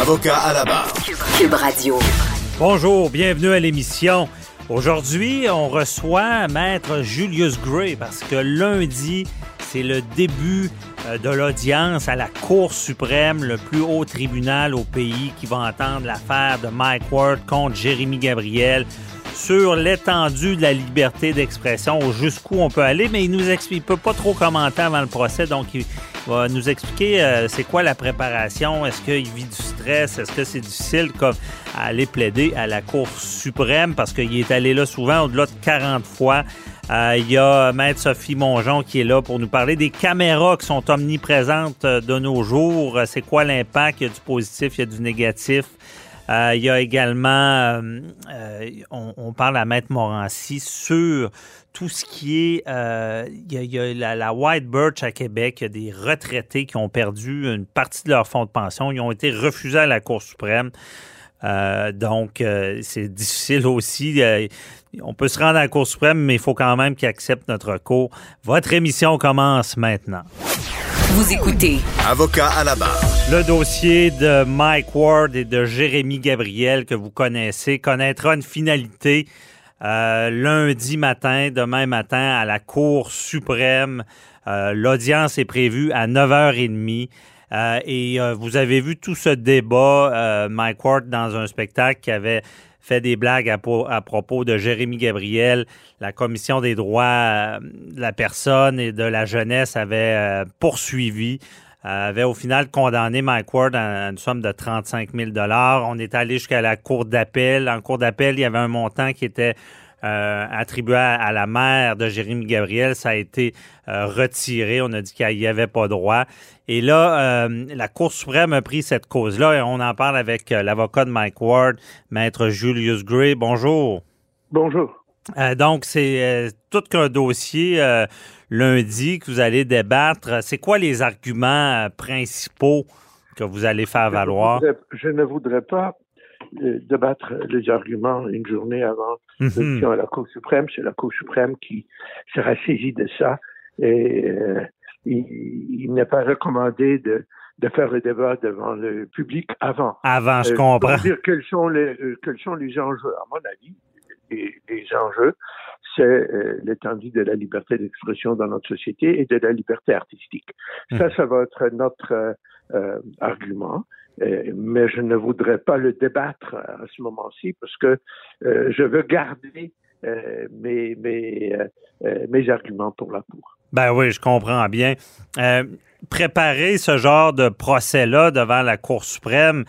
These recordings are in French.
Avocat à la barre. Cube Radio. Bonjour, bienvenue à l'émission. Aujourd'hui, on reçoit Maître Julius Gray parce que lundi, c'est le début euh, de l'audience à la Cour suprême, le plus haut tribunal au pays qui va entendre l'affaire de Mike Ward contre Jérémy Gabriel sur l'étendue de la liberté d'expression, jusqu'où on peut aller, mais il nous explique, il peut pas trop commenter avant le procès, donc il va nous expliquer euh, c'est quoi la préparation, est-ce qu'il vit du stress, est-ce que c'est difficile comme à aller plaider à la Cour suprême, parce qu'il est allé là souvent au-delà de 40 fois. Euh, il y a Maître Sophie Mongeon qui est là pour nous parler des caméras qui sont omniprésentes euh, de nos jours. C'est quoi l'impact? Il y a du positif, il y a du négatif. Euh, il y a également, euh, euh, on, parle à Maître Morancy sur tout ce qui est, il y a, la, White Birch à Québec, il y a des retraités qui ont perdu une partie de leur fonds de pension, ils ont été refusés à la Cour suprême. donc, c'est difficile aussi. on peut se rendre à la Cour suprême, mais il faut quand même qu'ils acceptent notre recours. Votre émission commence maintenant. Vous écoutez. Avocat à la barre. Le dossier de Mike Ward et de Jérémy Gabriel que vous connaissez connaîtra une finalité euh, lundi matin, demain matin, à la Cour suprême. Euh, l'audience est prévue à 9h30. Euh, et vous avez vu tout ce débat, Mike Ward, dans un spectacle qui avait fait des blagues à, propos de Jérémy Gabriel. La commission des droits de la personne et de la jeunesse avait poursuivi avait au final condamné Mike Ward à une somme de 35 000 On est allé jusqu'à la cour d'appel. En cour d'appel, il y avait un montant qui était euh, attribué à, la mère de Jérémy Gabriel. Ça a été euh, retiré. On a dit qu'il n'y avait pas droit. Et là, euh, la Cour suprême a pris cette cause-là et on en parle avec l'avocat de Mike Ward, maître Julius Gray. Bonjour. Bonjour. Donc, c'est tout qu'un dossier lundi que vous allez débattre. C'est quoi les arguments principaux que vous allez faire valoir? je ne voudrais pas débattre les arguments une journée avant mm à la Cour suprême. C'est la Cour suprême qui sera saisie de ça. Et euh, il, n'est pas recommandé de, de faire le débat devant le public avant. Avant, je euh, comprends. dire quels sont les euh, quels sont les enjeux. À mon avis, les enjeux, c'est l'étendue de la liberté d'expression dans notre société et de la liberté artistique. Ça, ça va être notre argument. Euh, mais je ne voudrais pas le débattre à ce moment-ci parce que euh, je veux garder euh, mes, mes, mes arguments pour la Cour. Ben oui, je comprends bien. préparer ce genre de procès-là devant la Cour suprême,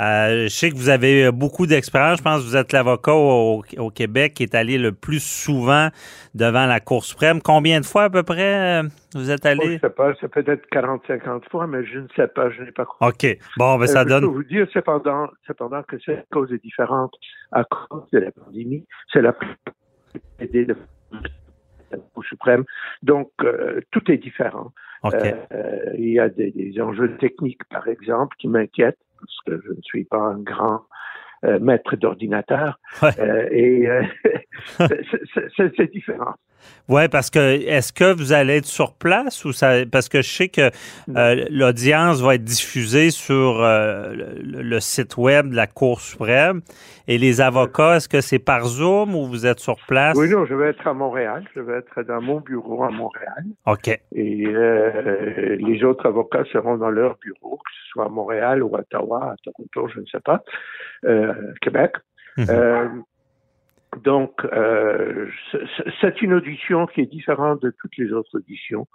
euh, je sais que vous avez beaucoup d'expérience. Je pense que vous êtes l'avocat au, Québec qui est allé le plus souvent devant la Cour suprême. Combien de fois à peu près euh, vous êtes allé? je ne sais pas, c'est peut-être 40-50 fois, mais je ne sais pas, je n'ai pas compris. OK. Bon, ben ça donne. Je peux vous dire cependant, cependant que cette cause est différente à cause de la pandémie. C'est la de la Cour suprême. Donc, euh, tout est différent. il y a des enjeux techniques, par exemple, qui m'inquiètent parce que je ne suis pas un grand euh, maître d'ordinateur. Euh, et euh, c'est différent. Oui, parce que est-ce que vous allez être sur place ou ça parce que je sais que euh, l'audience va être diffusée sur euh, le, le, site web de la Cour suprême et les avocats, est-ce que c'est par Zoom ou vous êtes sur place? Oui, non, je vais être à Montréal. Je vais être dans mon bureau à Montréal. OK. Et euh, les autres avocats seront dans leur bureau, que ce soit à Montréal ou à Ottawa, à Toronto, je ne sais pas, Québec. Mhm. Donc, euh, c'est une audition qui est différente de toutes les autres auditions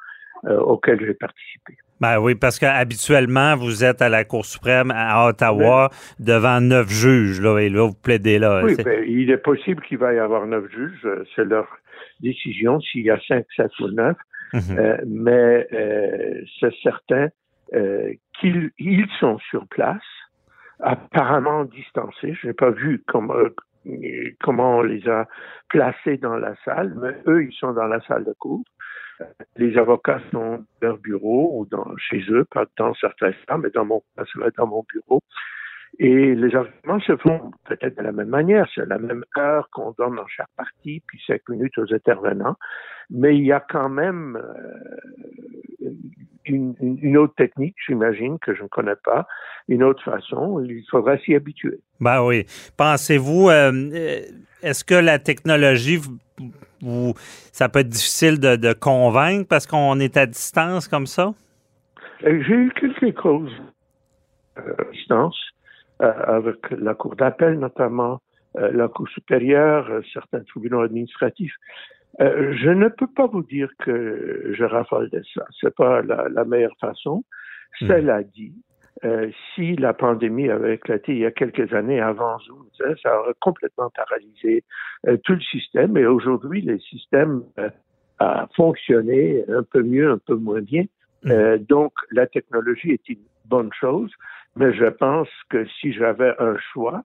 euh, auxquelles j'ai participé. Ben oui, parce qu'habituellement, vous êtes à la Cour suprême à Ottawa ben, devant neuf juges, là, et là, vous plaidez là. Oui, ben, il est possible qu'il va y avoir neuf juges. euh, C'est leur décision s'il y a cinq, sept ou neuf. Mhm. Euh, mais c'est certain qu'ils ils sont sur place, apparemment distancés. Je n'ai pas vu comment, euh, comment on les a placés dans la salle, mais eux, ils sont dans la salle de cours. Les avocats sont dans leur bureau ou dans, chez eux, pas dans certains cas, mais dans mon dans mon bureau. Et les arguments se font peut-être de la même manière, c'est la même heure qu'on donne dans chaque partie, puis cinq minutes aux intervenants, mais il y a quand même euh, une, une- une autre technique, j'imagine, que je ne connais pas, une autre façon, il faudra s'y habituer. Ben oui. Pensez-vous, euh, euh, est-ce que la technologie, vous, ça peut être difficile de, de convaincre parce qu'on est à distance comme ça? Euh, J'ai eu quelques causes à distance euh, avec la Cour d'appel, notamment euh, la Cour supérieure, certains tribunaux administratifs. Euh, je ne peux pas vous dire que je raffole de ça. C'est pas la, la meilleure façon. Cela dit, euh, si la pandémie avait éclaté il y a quelques années avant Zoom, ça, ça aurait complètement paralysé euh, tout le système. Et aujourd'hui, le système euh, a fonctionné un peu mieux, un peu moins bien. Euh, donc, la technologie est une bonne chose, mais je pense que si j'avais un choix,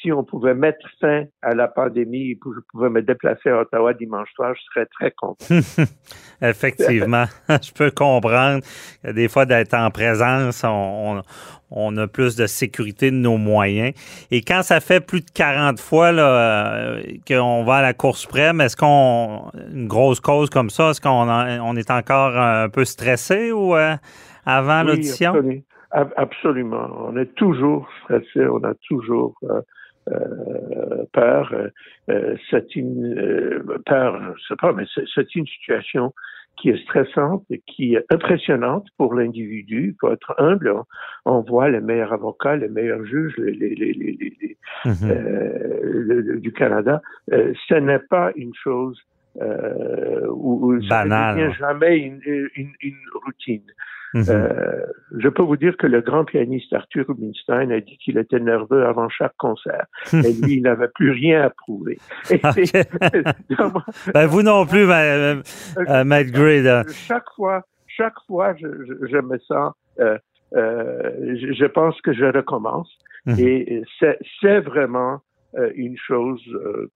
si on pouvait mettre fin à la pandémie et que je pouvais me déplacer à Ottawa dimanche soir, je serais très content. Effectivement, je peux comprendre des fois d'être en présence, on, on- on a plus de sécurité de nos moyens. Et quand ça fait plus de 40 fois là, euh, qu'on va à la Cour suprême, est-ce qu'on une grosse cause comme ça, est-ce qu'on en- on est encore un peu stressé ou euh, avant Oui, l'audition? absolu- ab- Absolument. On est toujours stressé, on a toujours euh, euh. Euh, euh, une euh, peur, je sais pas, mais c'est- une situation qui est stressante et qui est impressionnante pour l'individu. Il faut être humble. On, on voit les meilleurs avocats, les meilleurs juges les, les, les, les, les- les- Mhm. euh, le- le- du Canada. Euh, ce n'est pas une chose euh, où, où ça ne devient jamais une, une, une routine. Mhm. Euh, je peux vous dire que le grand pianiste Arthur Rubinstein a dit qu'il était nerveux avant chaque concert. Et lui, il n'avait plus rien à prouver. Ben, vous non plus, ma- euh, euh, Matt Gray. là. chaque fois, chaque fois, je, je, je me sens, euh, euh, je, je pense que je recommence. Mhm. Et c'est, vraiment une chose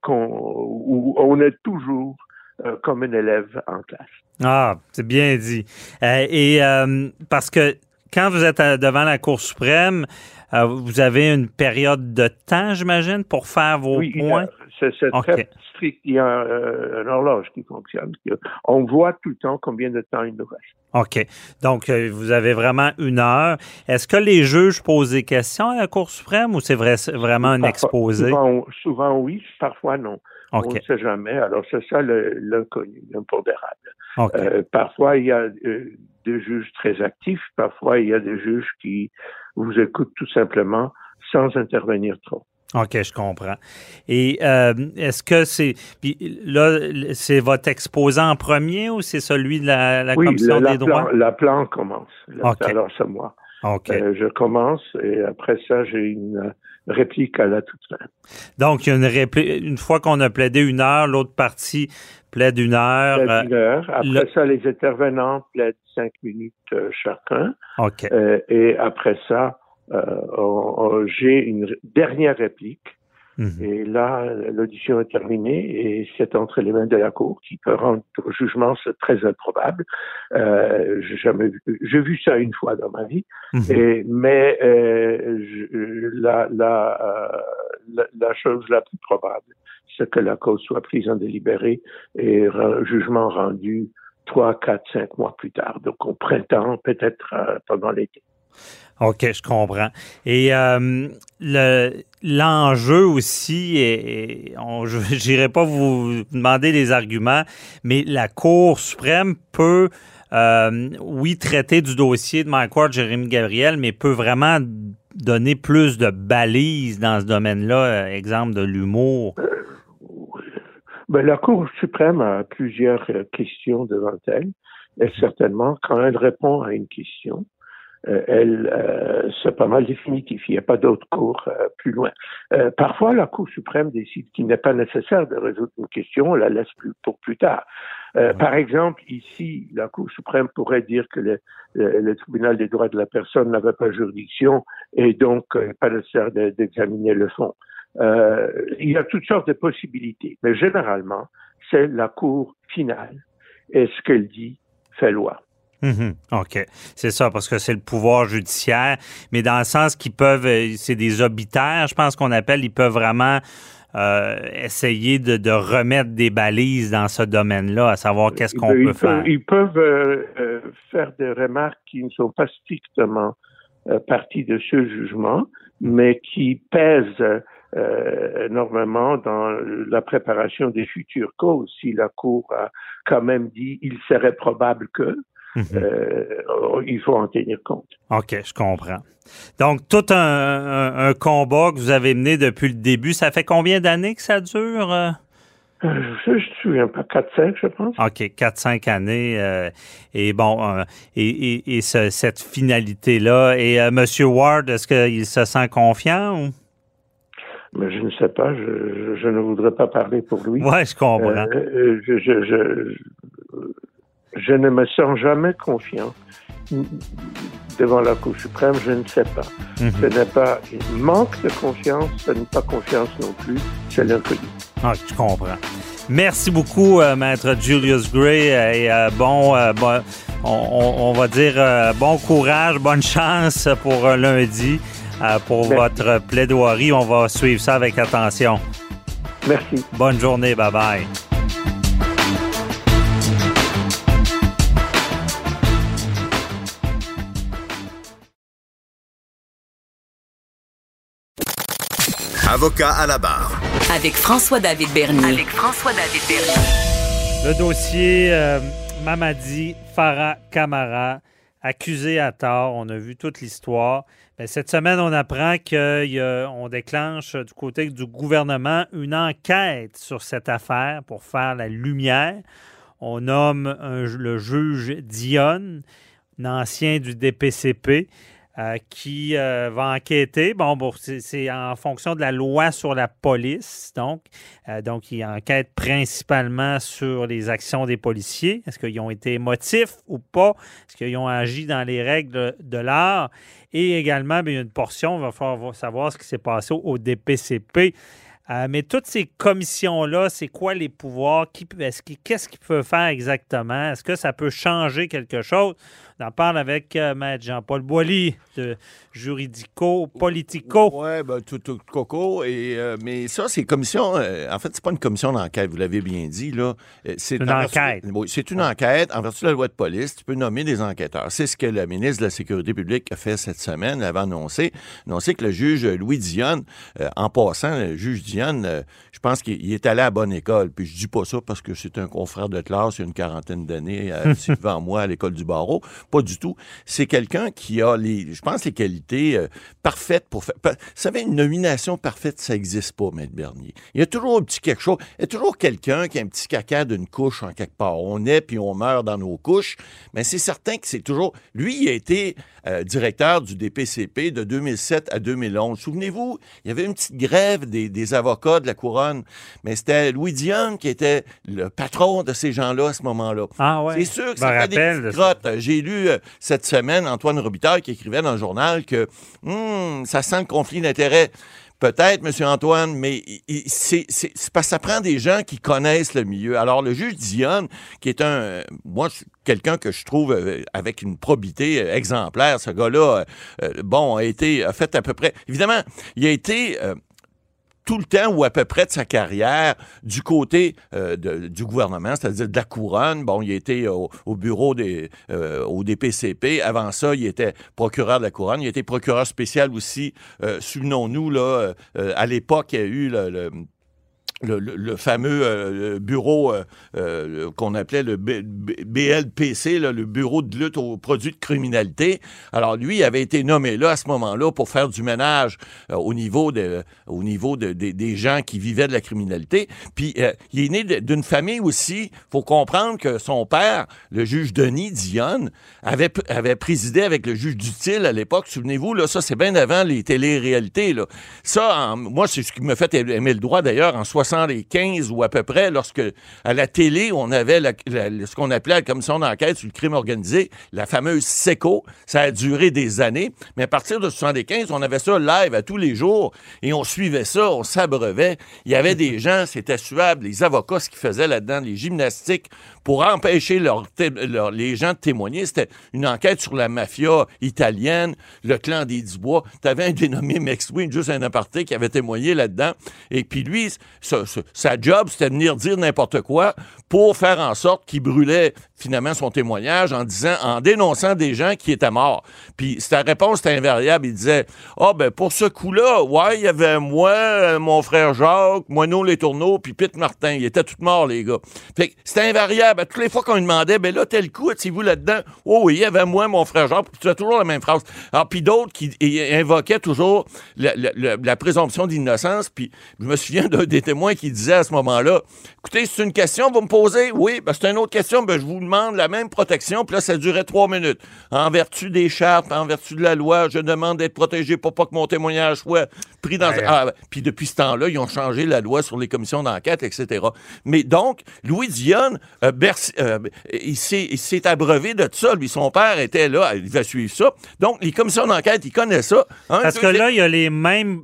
qu'on, où on est toujours euh, comme un élève en classe. Ah, c'est bien dit. Euh, et euh, parce que quand vous êtes à- devant la Cour suprême, euh, vous avez une période de temps, j'imagine, pour faire vos Oui, points? c'est, très strict. Il y a euh, une horloge qui fonctionne. On voit tout le temps combien de temps il nous reste. OK. Donc, euh, vous avez vraiment une heure. Est-ce que les juges posent des questions à la Cour suprême ou c'est vrai, vraiment un exposé? Souvent, souvent oui, parfois non. On OK. ne sait jamais. Alors, c'est ça l'inconnu, l'impondérable. OK. Euh, parfois, il y a euh, des juges très actifs. Parfois, il y a des juges qui vous écoutent tout simplement sans intervenir trop. OK, je comprends. Et euh, est-ce que c'est. Puis là, c'est votre exposant en premier ou c'est celui de la, la oui, Commission la, la des droits? plan, la plan commence. Là, Ok. Alors, c'est moi. OK. Euh, je commence et après ça, j'ai une réplique à la toute fin. Donc, il y a une répli- une fois qu'on a plaidé une heure, l'autre partie plaide une heure. Plaide euh, une heure. Après le- ça, les intervenants plaident cinq minutes euh, chacun. OK. Euh, et après ça, euh, j'ai une dernière réplique. Mhm. Et là, l'audition est terminée et c'est entre les mains de la Cour qui peut rendre un jugement, c'est très improbable. Euh, j'ai jamais vu, j'ai vu ça une fois dans ma vie. Mhm. Et, mais euh, je- la, la, euh, la, la chose la plus probable, c'est que la cause soit prise en délibéré et un jugement rendu trois, quatre, cinq mois plus tard. Donc au printemps, peut-être euh, pendant l'été. OK, je comprends. Et euh, l'enjeu aussi, et, je n'irai pas vous demander des arguments, mais la Cour suprême peut, euh, oui, traiter du dossier de Mike Ward, Jérémy Gabriel, mais peut vraiment donner plus de balises dans ce domaine-là, exemple de l'humour. Ben, la Cour suprême a plusieurs questions devant elle. Et certainement, quand elle répond à une question, euh, elle, euh, c'est pas mal définitif. Il n'y a pas d'autre cours euh, plus loin. parfois, la Cour suprême décide qu'il n'est pas nécessaire de résoudre une question, on la laisse plus, pour plus tard. Par exemple, ici, la Cour suprême pourrait dire que le, le, tribunal des droits de la personne n'avait pas juridiction et donc pas nécessaire d'examiner le fond. il y a toutes sortes de possibilités, mais généralement, c'est la Cour finale et ce qu'elle dit fait loi. Mhm. OK. C'est ça, parce que c'est le pouvoir judiciaire, mais dans le sens qu'ils peuvent, euh, c'est des obitaires, je pense qu'on appelle, ils peuvent vraiment euh, essayer de, remettre des balises dans ce domaine-là, à savoir qu'est-ce qu'on peut faire. Ils peuvent euh, faire des remarques qui ne sont pas strictement partie de ce jugement, mais qui pèsent énormément dans la préparation des futures causes. Si la Cour a quand même dit il serait probable que, Mhm. Euh, il faut en tenir compte. OK, je comprends. Donc, tout un, combat que vous avez mené depuis le début, ça fait combien d'années que ça dure? Euh? Euh, je ne me souviens pas, 4-5, je pense. OK, 4-5 années. et bon, et, cette finalité-là. Et M. Ward, est-ce qu'il se sent confiant ou? Mais je ne sais pas, je, ne voudrais pas parler pour lui. Oui, je comprends. je, je ne me sens jamais confiant devant la Cour suprême, je ne sais pas. Mhm. Ce n'est pas un manque de confiance, ce n'est pas confiance non plus, c'est l'inconnu. Ah, je comprends. Merci beaucoup, euh, maître Julius Gray, euh, et euh, bon, on, va dire bon courage, bonne chance pour lundi, pour votre plaidoirie. On va suivre ça avec attention. Merci. Bonne journée, bye bye. Avocat à la barre. Avec François-David Bernier. Avec François-David Bernier. Le dossier euh, Mamadi Farah Kamara, accusé à tort. On a vu toute l'histoire. Ben, cette semaine, on apprend qu'on déclenche du côté du gouvernement une enquête sur cette affaire pour faire la lumière. On nomme le juge Dionne, un ancien du DPCP. Euh, qui euh, va enquêter. Bon, bon c'est en fonction de la loi sur la police. Donc, euh, donc, il enquête principalement sur les actions des policiers. Est-ce qu'ils ont été motifs ou pas? Est-ce qu'ils ont agi dans les règles de l'art? Et également, bien, il y a une portion, il va falloir savoir ce qui s'est passé au DPCP. mais toutes ces commissions-là, c'est quoi les pouvoirs? Qu'est-ce qu'ils peuvent faire exactement? Est-ce que ça peut changer quelque chose? On en parle avec euh, Maître Jean-Paul Boilly de Juridico Politico. Oui, ben, tout, tout, coco. Et, euh, mais ça, c'est commission. Euh, en fait, c'est pas une commission d'enquête, vous l'avez bien dit. là. C'est une enquête. oui, c'est une enquête. En vertu de la loi de police, tu peux nommer des enquêteurs. C'est ce que le ministre de la Sécurité publique a fait cette semaine. Il avait annoncé, annoncé que le juge Louis Dionne, en passant, le juge Dionne, je pense qu'il est allé à bonne école. Puis je dis pas ça parce que c'est un confrère de classe il y a une quarantaine d'années, devant moi à l'école du barreau. Pas du tout. C'est quelqu'un qui a les, je pense, les qualités euh, parfaites pour faire. Vous savez, une nomination parfaite, ça n'existe pas, Maître Bernier. Il y a toujours un petit quelque chose. Il y a toujours quelqu'un qui a un petit caca d'une couche en quelque part. On est puis on meurt dans nos couches. Mais c'est certain que c'est toujours. Lui, il a été euh, directeur du DPCP de 2007 à 2011. Souvenez-vous, il y avait une petite grève des, avocats de la couronne. Mais c'était Louis Dion qui était le patron de ces gens-là à ce moment-là. Ah ouais. C'est sûr que ça fait des grottes. J'ai lu euh, cette semaine Antoine Robitaille qui écrivait dans le journal que hmm, ça sent le conflit d'intérêts. Peut-être, M. Antoine, mais c'est parce que ça prend des gens qui connaissent le milieu. Alors, le juge Dionne, qui est un, moi, quelqu'un que je trouve euh, avec une probité euh, exemplaire, ce gars-là, bon, a été, a fait à peu près, évidemment, il a été tout le temps ou à peu près de sa carrière du côté euh, du gouvernement, c'est-à-dire de la couronne. Bon, il était au, au bureau des euh, au DPCP. Avant ça, il était procureur de la couronne. Il était procureur spécial aussi. Euh, Souvenons-nous là, euh, à l'époque, il y a eu le- le, fameux euh, bureau euh, euh, qu'on appelait le BLPC, le bureau de lutte aux produits de criminalité. Alors lui il avait été nommé là à ce moment-là pour faire du ménage au niveau de, au niveau de- de- des gens qui vivaient de la criminalité. Puis il est né d'une famille aussi. Faut comprendre que son père, le juge Denis Dionne, avait avait présidé avec le juge Dutil à l'époque. Souvenez-vous là, ça c'est bien avant les télé-réalités là. Ça, en- moi c'est ce qui me fait aimer le droit d'ailleurs en 75 ou à peu près, lorsque à la télé, on avait la- la- ce qu'on appelait la commission d'enquête sur le crime organisé, la fameuse SECO. Ça a duré des années, mais à partir de 75, on avait ça live à tous les jours et on suivait ça, on s'abreuvait. Il y avait des gens, c'était suave, les avocats, ce qu'ils faisaient là-dedans, les gymnastiques, pour empêcher leur té- leur- les gens de témoigner. C'était une enquête sur la mafia italienne, le clan des Dubois. Tu avais un dénommé McSween, juste un aparté, qui avait témoigné là-dedans. Et puis lui, sa, sa- job, c'était de venir dire n'importe quoi pour faire en sorte qu'il brûlait finalement son témoignage en disant, en dénonçant des gens qui étaient morts. Puis sa réponse était invariable. Il disait, ah ben pour ce coup-là, ouais, il y avait moi, euh, mon frère Jacques, Moineau Les Tourneaux, puis Pete Martin. Ils étaient tous morts, les gars. Fait que c'était invariable. À toutes les fois qu'on lui demandait, ben là, tel coup, étiez-vous là-dedans? Oh oui, il y avait moi, mon frère Jacques. Puis c'était toujours la même phrase. Alors, puis d'autres qui invoquaient toujours la- la présomption d'innocence. Puis je me souviens d'un des témoins qui disait à ce moment-là, écoutez, c'est une question, vous me posez? Oui, ben c'est une autre question, ben je vous demande la même protection. Puis là, ça durait trois minutes. En vertu des chartes, en vertu de la loi, je demande d'être protégé pour pas que mon témoignage soit pris dans... Ouais. Ah, puis depuis ce temps-là, ils ont changé la loi sur les commissions d'enquête, etc. Mais donc, Louis Dionne, euh, euh, il s'est abreuvé de ça. Lui, son père était là, il va suivre ça. Donc, les commissions d'enquête, il connaît ça. Un, Parce que là, il y a les mêmes.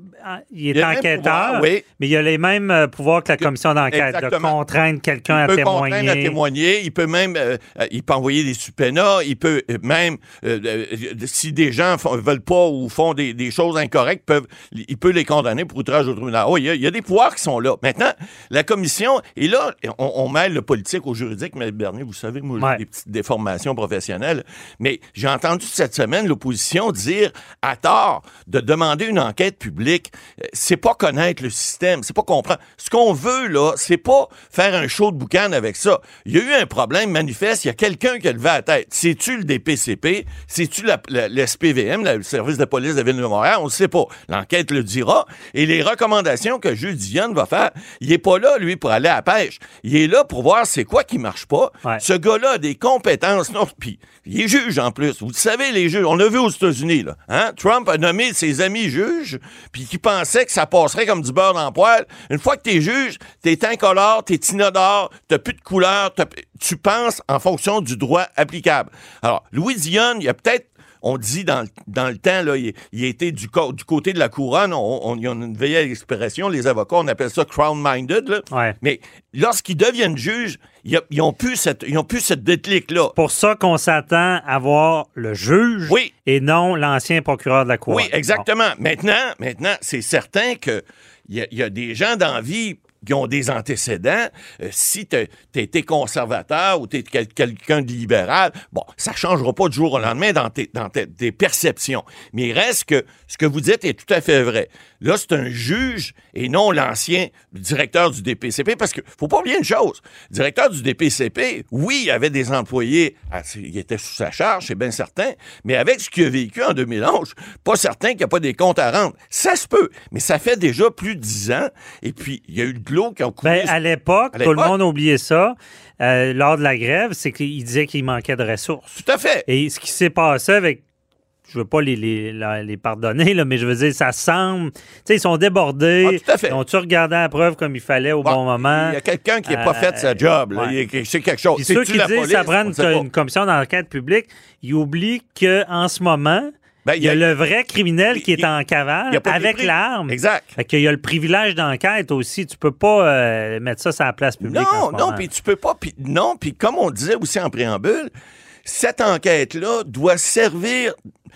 Il est Il mêmes enquêteur, oui. mais il y a les mêmes pouvoirs que la commission d'enquête, de contraindre quelqu'un à il peut contraindre témoigner. à témoigner, il peut même, euh, euh, il peut envoyer des subpoenas, il peut euh, même, euh, si des gens font- veulent pas ou font des, des choses incorrectes, peuvent, il peut les condamner pour outrage au tribunal. Oh, il y, a, il y a des pouvoirs qui sont là. Maintenant, la commission, et là, on, on mêle le politique au juridique, mais Bernier, vous savez, moi, j'ai Ouais. des petites déformations professionnelles, mais j'ai entendu cette semaine l'opposition dire à tort de demander une enquête publique. C'est pas connaître le système, c'est pas comprendre. Ce qu'on veut, là, c'est pas faire un show de boucan avec ça. Il y a eu un problème manifeste, il y a quelqu'un qui a levé la tête. C'est-tu le DPCP? C'est-tu l'SPVM, le service de police de la Ville de Montréal? On ne sait pas. L'enquête le dira. Et les recommandations que Jules Dionne va faire, il est pas là, lui, pour aller à la pêche. Il est là pour voir c'est quoi qui marche pas. Ouais. Ce gars-là a des compétences. Non, puis il est juge en plus. Vous savez, les juges, on l'a vu aux États-Unis, là. Hein? Trump a nommé ses amis juges, puis qui pensaient que ça passerait comme du beurre dans le poêle. Une fois que t'es juge, t'es incolore, t'es inodore, t'as plus de couleur, tu penses en fonction du droit applicable. Alors, Louis Dionne, il y a peut-être on dit dans, le- dans le temps, là, il, il était du, côté de la couronne, on, on, il y a une vieille expression, les avocats, on appelle ça crown-minded. Ouais. Mais lorsqu'ils deviennent juges, ils n'ont plus cette, ils ont plus cette déclic-là. Pour ça qu'on s'attend à voir le juge Oui. et non l'ancien procureur de la Cour. Oui, exactement. Maintenant, maintenant, c'est certain que il y, a- des gens dans la vie qui ont des antécédents. Euh, si tu été conservateur ou tu es quelqu'un de libéral, bon, ça changera pas du jour au lendemain dans tes, dans tes, perceptions. Mais il reste que ce que vous dites est tout à fait vrai. Là, c'est un juge et non l'ancien directeur du DPCP, parce que faut pas oublier une chose. Directeur du DPCP, oui, il avait des employés, il était sous sa charge, c'est bien certain, mais avec ce qu'il a vécu en 2011, pas certain qu'il n'y a pas des comptes à rendre. Ça se peut, mais ça fait déjà plus de dix ans, et puis il y a eu de l'eau qui coulé. Ben, à l'époque, tout le monde a oublié ça. euh, lors de la grève, c'est qu'il disait qu'il manquait de ressources. Tout à fait. Et ce qui s'est passé avec. Je veux pas les, les, pardonner, là, mais je veux dire, ça semble. Tu sais, ils sont débordés. Ah, tout à fait. Ils ont-tu regardé la preuve comme il fallait au bon, Bon, moment? Il y a quelqu'un qui n'a pas Euh, fait sa job. ouais. Y a- C'est quelque chose. Puis ceux qui disent que ça prend une, une commission d'enquête publique, ils oublient qu'en ce moment, Ben, il y a le vrai criminel qui est en cavale avec l'arme. Exact. Fait qu'il y a le privilège d'enquête aussi. Tu peux pas euh, mettre ça sur la place publique. Non, non, puis tu peux pas. non, puis comme on disait aussi en préambule, cette enquête-là doit servir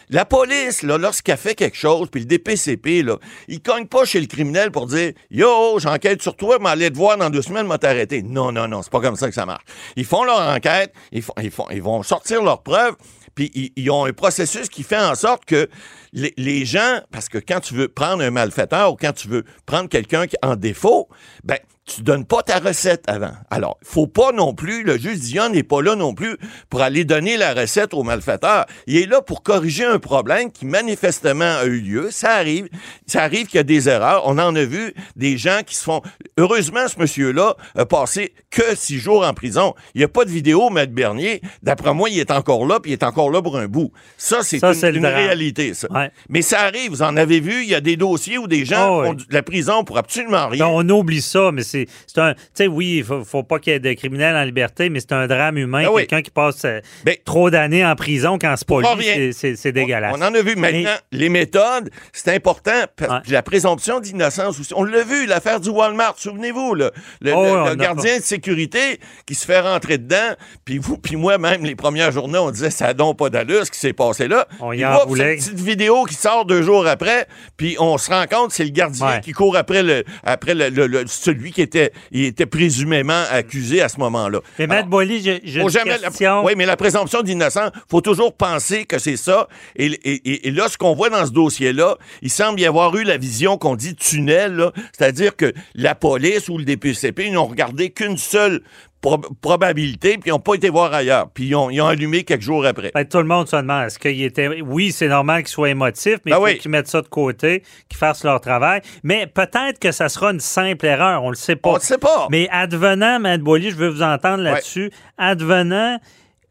la police, là, lorsqu'elle fait quelque chose, puis le DPCP, là, il cogne pas chez le criminel pour dire Yo, j'enquête sur toi, mais allez te voir dans deux semaines, m'a t'arrêter. Non, non, non, c'est pas comme ça que ça marche. Ils font leur enquête, ils, font, ils, font, ils vont sortir leurs preuves, puis ils, ont un processus qui fait en sorte que les, les gens, parce que quand tu veux prendre un malfaiteur ou quand tu veux prendre quelqu'un qui est en défaut, ben, tu donnes pas ta recette avant. Alors, faut pas non plus, le juge Dion n'est pas là non plus pour aller donner la recette au malfaiteur. Il est là pour corriger un problème qui manifestement a eu lieu. Ça arrive. Ça arrive qu'il y a des erreurs. On en a vu des gens qui se font... Heureusement, ce monsieur-là a passé que six jours en prison. Il n'y a pas de vidéo, Maître Bernier. D'après moi, il est encore là, puis il est encore là pour un bout. Ça, c'est une, réalité, ça. Ouais. Mais ça arrive, vous en avez vu, il y a des dossiers où des gens Oh, oui. font de la prison pour absolument rien. Non, on oublie ça, mais c'est un. Tu sais, oui, il faut, faut pas qu'il y ait de criminels en liberté, mais c'est un drame humain. Oui. Quelqu'un qui passe euh, Ben, trop d'années en prison quand c'est pas Pas lui, c'est- dégueulasse. On en a vu maintenant. Les méthodes, c'est important. parce- Ouais. La présomption d'innocence aussi. On l'a vu, l'affaire du Walmart, souvenez-vous, le, le- Oh, le- gardien de sécurité qui se fait rentrer dedans. Puis vous, puis moi, même les premières journées, on disait ça n'a pas d'allure ce qui s'est passé là. On y en voulait. cette petite vidéo qui sort deux jours après, puis on se rend compte c'est le gardien Ouais. qui court après le après le, le- le- celui qui était il était présumément accusé à ce moment-là. Mais Maître Boily, j'ai question. Oui, mais la présomption d'innocence, faut toujours penser que c'est ça. Et, et- là, ce qu'on voit dans ce dossier-là, il semble y avoir eu la vision qu'on dit tunnel, c'est-à-dire que la police ou le DPCP n'ont regardé qu'une seule prob- probabilité, puis ils n'ont pas été voir ailleurs. Puis ils ont, ils ont allumé quelques jours après. Ben, tout le monde se demande, est-ce qu'il était. Oui, c'est normal qu'ils soient émotifs, mais il Ben faut oui. qu'ils mettent ça de côté, qu'ils fassent leur travail. Mais peut-être que ça sera une simple erreur, on le sait pas. On ne sait pas. Mais advenant, Maître Boily, je veux vous entendre là-dessus. Advenant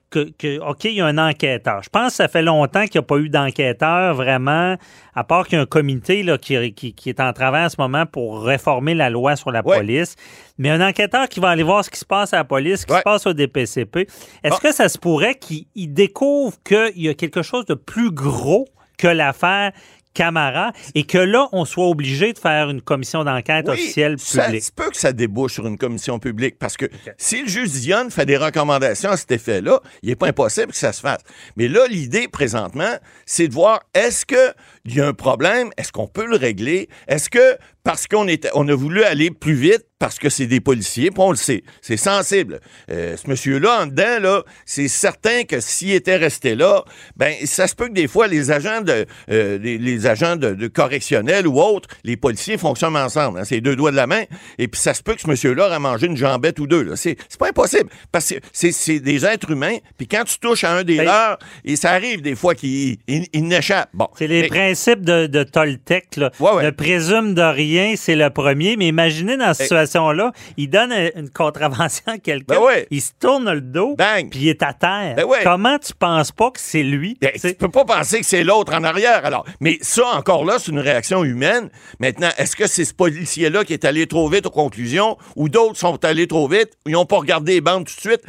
que, que, OK, il y a un enquêteur. Je pense que ça fait longtemps qu'il n'y a pas eu d'enquêteur vraiment, à part qu'il y a un comité là, qui, qui- qui est en travail en ce moment pour réformer la loi sur la Ouais. police. Mais un enquêteur qui va aller voir ce qui se passe à la police, ce qui Ouais. se passe au DPCP, est-ce Ah. que ça se pourrait qu'il il découvre qu'il y a quelque chose de plus gros que l'affaire Camara et que là, on soit obligé de faire une commission d'enquête Oui, officielle ça publique? se peut que ça débouche sur une commission publique parce que si le juge Dionne fait des recommandations à cet effet-là, il n'est pas impossible que ça se fasse. Mais là, l'idée présentement, c'est de voir est-ce qu'il y a un problème, est-ce qu'on peut le régler, est-ce que parce qu'on était, on a voulu aller plus vite parce que c'est des policiers, puis on le sait, c'est sensible. Euh, ce monsieur-là en dedans, là, c'est certain que s'il était resté là, ben ça se peut que des fois les agents de euh, les, les agents de, de correctionnels ou autres, les policiers fonctionnent ensemble. Hein, c'est deux doigts de la main, et puis ça se peut que ce monsieur-là aurait mangé une jambette ou deux. Là. C'est, c'est pas impossible parce que c'est, c'est des êtres humains. Puis quand tu touches à un des Ben- leurs, et ça arrive des fois qu'ils ils, ils n'échappent. Bon, C'est les Mais- principes de, de Toltec. Là. Ouais, ouais. Le présume de rien, c'est le premier. Mais imaginez dans cette Eh. situation-là, il donne un- une contravention à quelqu'un, Ben ouais. il se tourne le dos, Bang. puis il est à terre. Ben ouais. Comment tu penses pas que c'est lui? Ben, tu peux pas penser que c'est l'autre en arrière. Alors, mais ça encore là, c'est une réaction humaine. Maintenant, est-ce que c'est ce policier-là qui est allé trop vite aux conclusions, ou d'autres sont allés trop vite, ou ils n'ont pas regardé les bandes tout de suite?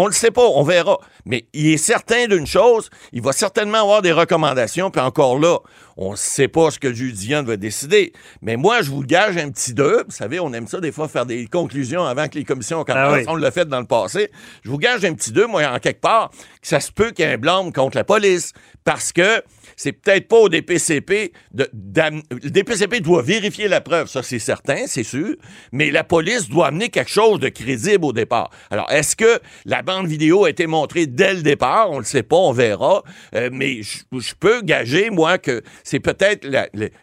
On le sait pas, on verra. Mais il est certain d'une chose, il va certainement avoir des recommandations. Puis encore là, on ne sait pas ce que le juge Dion va décider. Mais moi, je vous gage un petit deux. Vous savez, on aime ça des fois faire des conclusions avant que les commissions. Ah oui. On l'a fait dans le passé. Je vous gage un petit deux, moi, en quelque part, que ça se peut qu'il y ait un blâme contre la police. Parce que c'est peut-être pas au DPCP de, le DPCP doit vérifier la preuve, ça c'est certain, c'est sûr, mais la police doit amener quelque chose de crédible au départ. Alors, est-ce que la bande vidéo a été montrée dès le départ? On le sait pas, on verra. Euh, mais je peux gager, moi, que c'est peut-être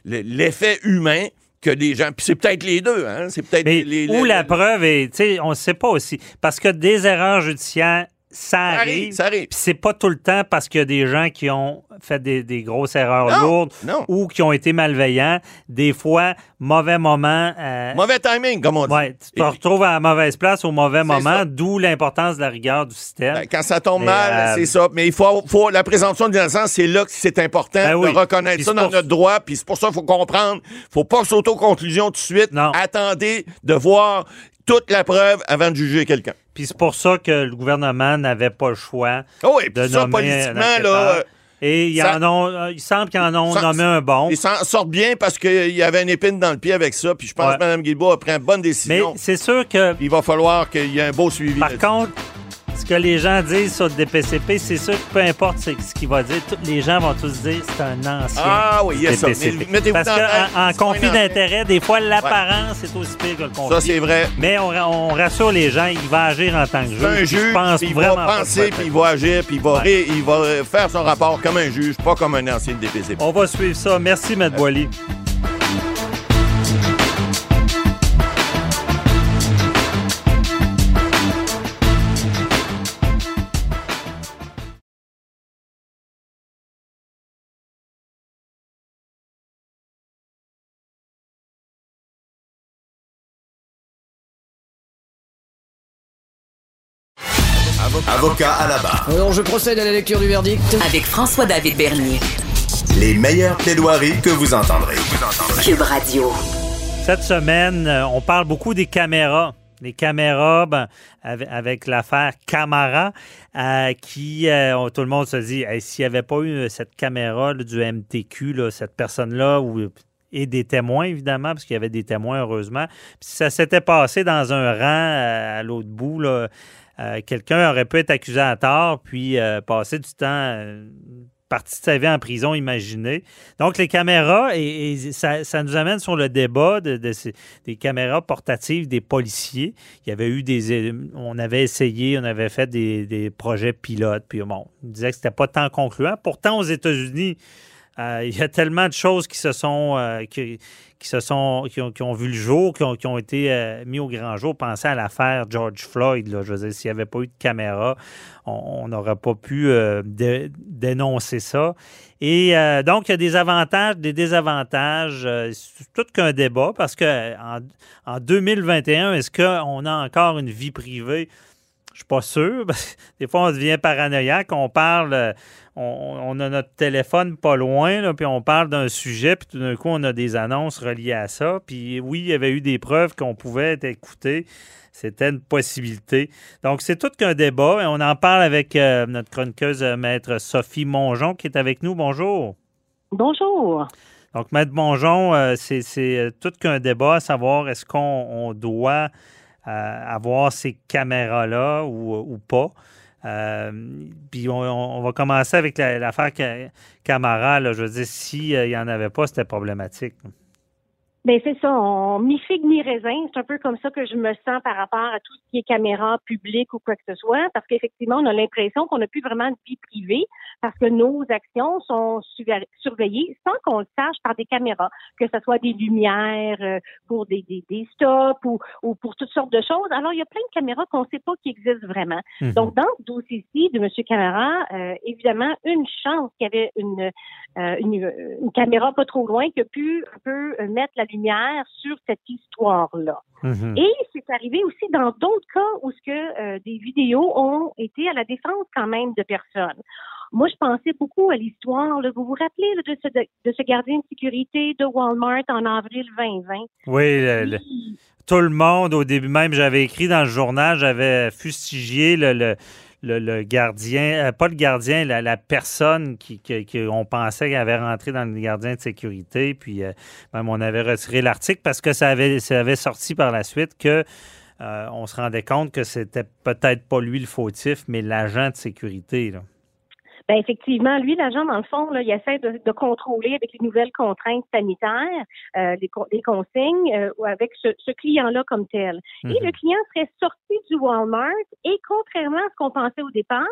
l'effet humain que des gens. Puis c'est peut-être les deux, hein? C'est peut-être Mais les, où les- la preuve est, tu sais, on ne sait pas aussi. Parce que des erreurs judiciaires, ça arrive, ça arrive. Puis c'est pas tout le temps parce qu'il y a des gens qui ont fait des, des grosses erreurs Non, lourdes non. ou qui ont été malveillants. Des fois, mauvais moment. euh, Mauvais timing, comme on dit. Ouais, tu te Et- retrouves à la mauvaise place au mauvais moment, d'où l'importance de la rigueur du système. Ben, quand ça tombe Mais, mal, euh, c'est ça. Mais il faut, faut la présomption d'innocence, c'est là que c'est important Ben oui. de reconnaître ça dans pour- notre droit. Puis c'est pour ça qu'il faut comprendre. faut pas s'auto-conclusion tout de suite. Non. Attendez de voir toute la preuve avant de juger quelqu'un. Puis c'est pour ça que le gouvernement n'avait pas le choix Oh, et de puis ça, nommer politiquement, là, Et il, y ça- en ont, euh, il semble qu'ils en ont ça- nommé un bon. ils s'en sortent bien parce qu'il y avait une épine dans le pied avec ça. Puis je pense Ouais. que Mme Guilbault a pris une bonne Mais décision. c'est sûr que, Il va falloir qu'il y ait un beau suivi. par contre, ce que les gens disent sur le DPCP, c'est sûr que peu importe ce ce qu'il va dire, tous les gens vont tous dire c'est un ancien Ah oui, il y a ça. DPCP. Mais Parce qu'en conflit d'intérêt, des fois, l'apparence est aussi pire que le conflit. Ça, c'est vrai. Mais on, ra- on rassure les gens, il va agir en tant que juge. Un juge, je pense puis il vraiment va penser, puis il va agir, puis il va, ré- il va faire son rapport comme un juge, pas comme un ancien de DPCP. On va suivre ça. Merci, M. Boily. Avocat à la barre. Alors, je procède à la lecture du verdict. Avec François-David Bernier. Les meilleures plaidoiries que vous entendrez. Cube Radio. Cette semaine, euh, on parle beaucoup des caméras. Les caméras, ben, avec, avec l'affaire Camara, euh, qui, euh, on- tout le monde se dit, Hey, s'il n'y avait pas eu cette caméra là, du MTQ, là, cette personne-là, ou- et des témoins, évidemment, parce qu'il y avait des témoins, heureusement. Puis ça s'était passé dans un rang à l'autre bout, là, euh, quelqu'un aurait pu être accusé à tort, puis euh, passer du temps, euh, partie de sa vie en prison, imaginez. Donc, les caméras, et, ça, ça nous amène sur le débat des caméras portatives des policiers. Il y eu des. On avait essayé, on avait fait des, projets pilotes, puis bon, on disait que c'était pas tant concluant. Pourtant, aux États-Unis, il y a tellement de choses qui se sont, euh, qui, se sont, qui ont, vu le jour, qui ont, été euh, mis au grand jour. Pensez à l'affaire George Floyd. Là. Je veux dire, s'il n'y avait pas eu de caméra, on n'aurait pas pu euh, dé- dénoncer ça. Et euh, donc, il y a des avantages, des désavantages. euh, c'est tout qu'un débat parce que en 2021, est-ce qu'on a encore une vie privée? Je suis pas sûr. Des fois, on devient paranoïaque. On parle, euh, on, on a notre téléphone pas loin, là, puis on parle d'un sujet, puis tout d'un coup, on a des annonces reliées à ça. Puis oui, il y avait eu des preuves qu'on pouvait être écouté. C'était une possibilité. Donc, c'est tout qu'un débat. Et on en parle avec euh, notre chroniqueuse, euh, Maître Sophie Mongeon, qui est avec nous. Bonjour. Bonjour. Donc, Maître Mongeon, euh, c'est tout qu'un débat à savoir est-ce qu'on on doit avoir ces caméras-là ou, pas. Euh, puis on, va commencer avec la- l'affaire Ca- Camara. là. Je veux dire, s'il n'y en avait pas, c'était problématique. Ben c'est ça, on mi figue mi raisin, c'est un peu comme ça que je me sens par rapport à tout ce qui est caméra publique ou quoi que ce soit, parce qu'effectivement, on a l'impression qu'on n'a plus vraiment de vie privée, parce que nos actions sont surveillées sans qu'on le sache par des caméras, que ce soit des lumières euh, pour des, des, des stops ou, ou pour toutes sortes de choses. Alors, il y a plein de caméras qu'on ne sait pas qui existent vraiment. Mhm. Donc, dans ce dossier-ci de M. Camara, euh, évidemment, une chance qu'il y avait une, euh, une, une caméra pas trop loin qui a pu un peu euh, mettre la lumière sur cette histoire-là. Mhm. Et c'est arrivé aussi dans d'autres cas où ce que euh, des vidéos ont été à la défense quand même de personnes. Moi, je pensais beaucoup à l'histoire. Vous vous rappelez là, de, ce, de ce gardien de sécurité de Walmart en avril 2020? Oui, le- le- tout le monde, au début même, j'avais écrit dans le journal, j'avais fustigé le, le, le- gardien, euh, pas le gardien, la, personne qui, pensait qu'elle avait rentré dans le gardien de sécurité. Puis euh, même on avait retiré l'article parce que ça avait, sorti par la suite que euh, on se rendait compte que c'était peut-être pas lui le fautif, mais l'agent de sécurité. Ben effectivement, lui, l'agent, dans le fond, là, il essaie de, de contrôler avec les nouvelles contraintes sanitaires, euh, les, les consignes, euh, ou avec ce, ce client-là comme tel. Et Mhm. le client serait sorti du Walmart et contrairement à ce qu'on pensait au départ,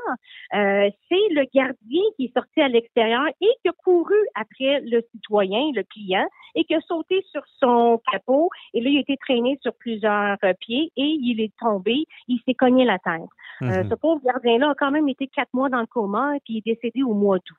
euh, c'est le gardien qui est sorti à l'extérieur et qui a couru après le citoyen, le client, et qui a sauté sur son capot. Et là, il a été traîné sur plusieurs euh, pieds et il est tombé. Il s'est cogné la tête. Euh, Mhm. ce pauvre gardien-là a quand même été quatre mois dans le coma et puis est décédé au mois d'août.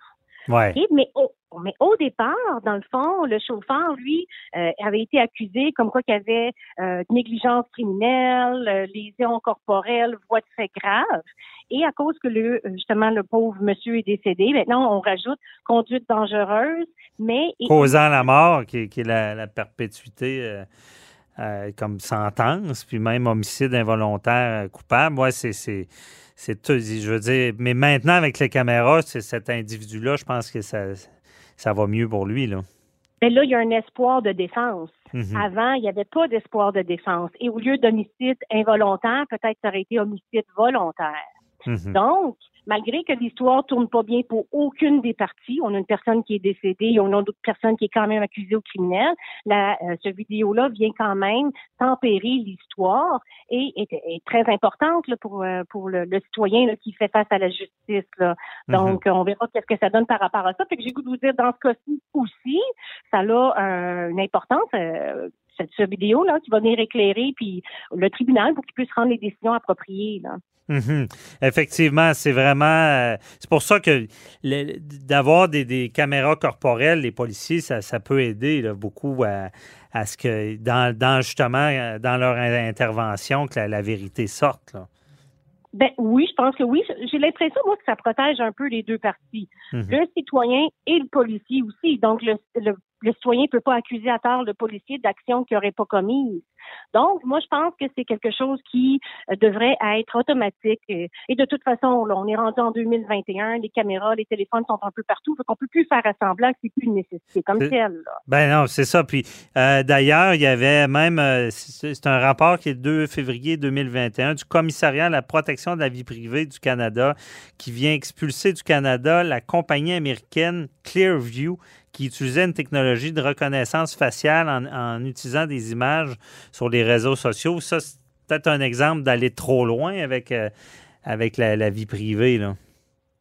Ouais. Mais, au, mais au départ, dans le fond, le chauffeur, lui, euh, avait été accusé comme quoi qu'il y avait euh, négligence criminelle, euh, lésions corporelles, voies de fait grave. Et à cause que le justement le pauvre monsieur est décédé, maintenant on rajoute conduite dangereuse, mais Causant la mort, qui, qui est la, la perpétuité euh, comme sentence, puis même homicide involontaire euh, coupable. Ouais, c'est. c'est c'est tout. Je veux dire, mais maintenant, avec les caméras, c'est cet individu-là, je pense que ça, ça va mieux pour lui. Là. Mais là, il y a un espoir de défense. Mhm. Avant, il n'y avait pas d'espoir de défense. Et au lieu d'homicide involontaire, peut-être ça aurait été homicide volontaire. Mhm. Donc, malgré que l'histoire tourne pas bien pour aucune des parties, on a une personne qui est décédée, on a d'autres personnes qui est quand même accusée au criminel, la, euh, ce vidéo-là vient quand même tempérer l'histoire et est, très importante là, pour, euh, pour le, citoyen là, qui fait face à la justice. Là. Mhm. Donc, on verra qu'est-ce que ça donne par rapport à ça. Fait que j'ai goût de vous dire, dans ce cas-ci aussi, ça a une importance. Euh, cette, vidéo-là qui va venir éclairer puis le tribunal pour qu'il puisse rendre les décisions appropriées. Là. Mhm. Effectivement, c'est vraiment. Euh, c'est pour ça que d'avoir des, caméras corporelles, les policiers, ça, peut aider beaucoup à, ce que, dans, justement, euh, dans leur intervention, que la, vérité sorte. Là. Ben oui, je pense que oui. J'ai l'impression, moi, que ça protège un peu les deux parties. Mhm. Le citoyen et le policier aussi. Donc, le, le citoyen ne peut pas accuser à tort le policier d'actions qu'il n'aurait pas commises. Donc, moi, je pense que c'est quelque chose qui euh, devrait être automatique. Et, de toute façon, là, on est rendu en 2021, les caméras, les téléphones sont un peu partout, donc on peut plus faire assemblant que c'est plus une nécessité comme telle. Ben non, c'est ça. Puis euh, d'ailleurs, il y avait même, euh, c'est un rapport qui est le 2 février 2021 du commissariat à la protection de la vie privée du Canada qui vient expulser du Canada la compagnie américaine Clearview qui utilisait une technologie de reconnaissance faciale en, utilisant des images sur les réseaux sociaux. Ça, c'est peut-être un exemple d'aller trop loin avec, euh, avec la, vie privée. Là.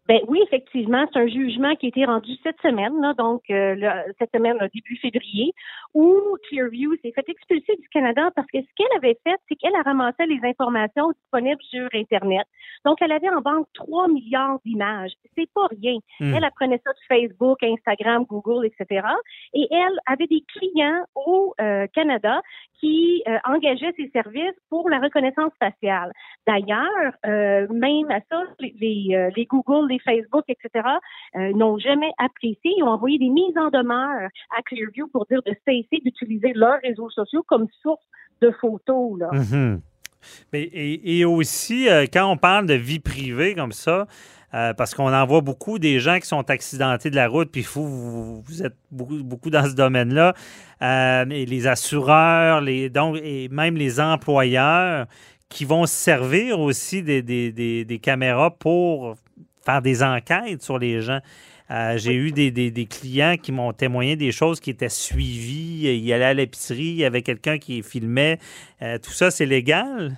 Ben oui, effectivement, c'est un jugement qui a été rendu cette semaine, là, donc euh, cette semaine, début février, où Clearview s'est fait expulser du Canada parce que ce qu'elle avait fait, c'est qu'elle a ramassé les informations disponibles sur Internet. Donc, elle avait en banque 3 milliards d'images. C'est pas rien. Hmm. Elle apprenait ça de Facebook, Instagram, Google, etc. Et elle avait des clients au euh, Canada qui euh, engageaient ses services pour la reconnaissance faciale. D'ailleurs, euh, même à ça, les, les Google, les Facebook, etc., n'ont jamais apprécié. Ils ont envoyé des mises en demeure à Clearview pour dire de cesser d'utiliser leurs réseaux sociaux comme source de photos. Là. Mm-hmm. Mais, et, aussi, euh, quand on parle de vie privée comme ça, euh, parce qu'on en voit beaucoup des gens qui sont accidentés de la route, puis vous, vous, êtes beaucoup, beaucoup dans ce domaine-là, euh, et les assureurs, les, donc, et même les employeurs qui vont se servir aussi des, des, des, caméras pour faire des enquêtes sur les gens. J'ai eu des, clients qui m'ont témoigné des choses qui étaient suivies. Il allait à l'épicerie, il y avait quelqu'un qui filmait. tout ça, c'est légal?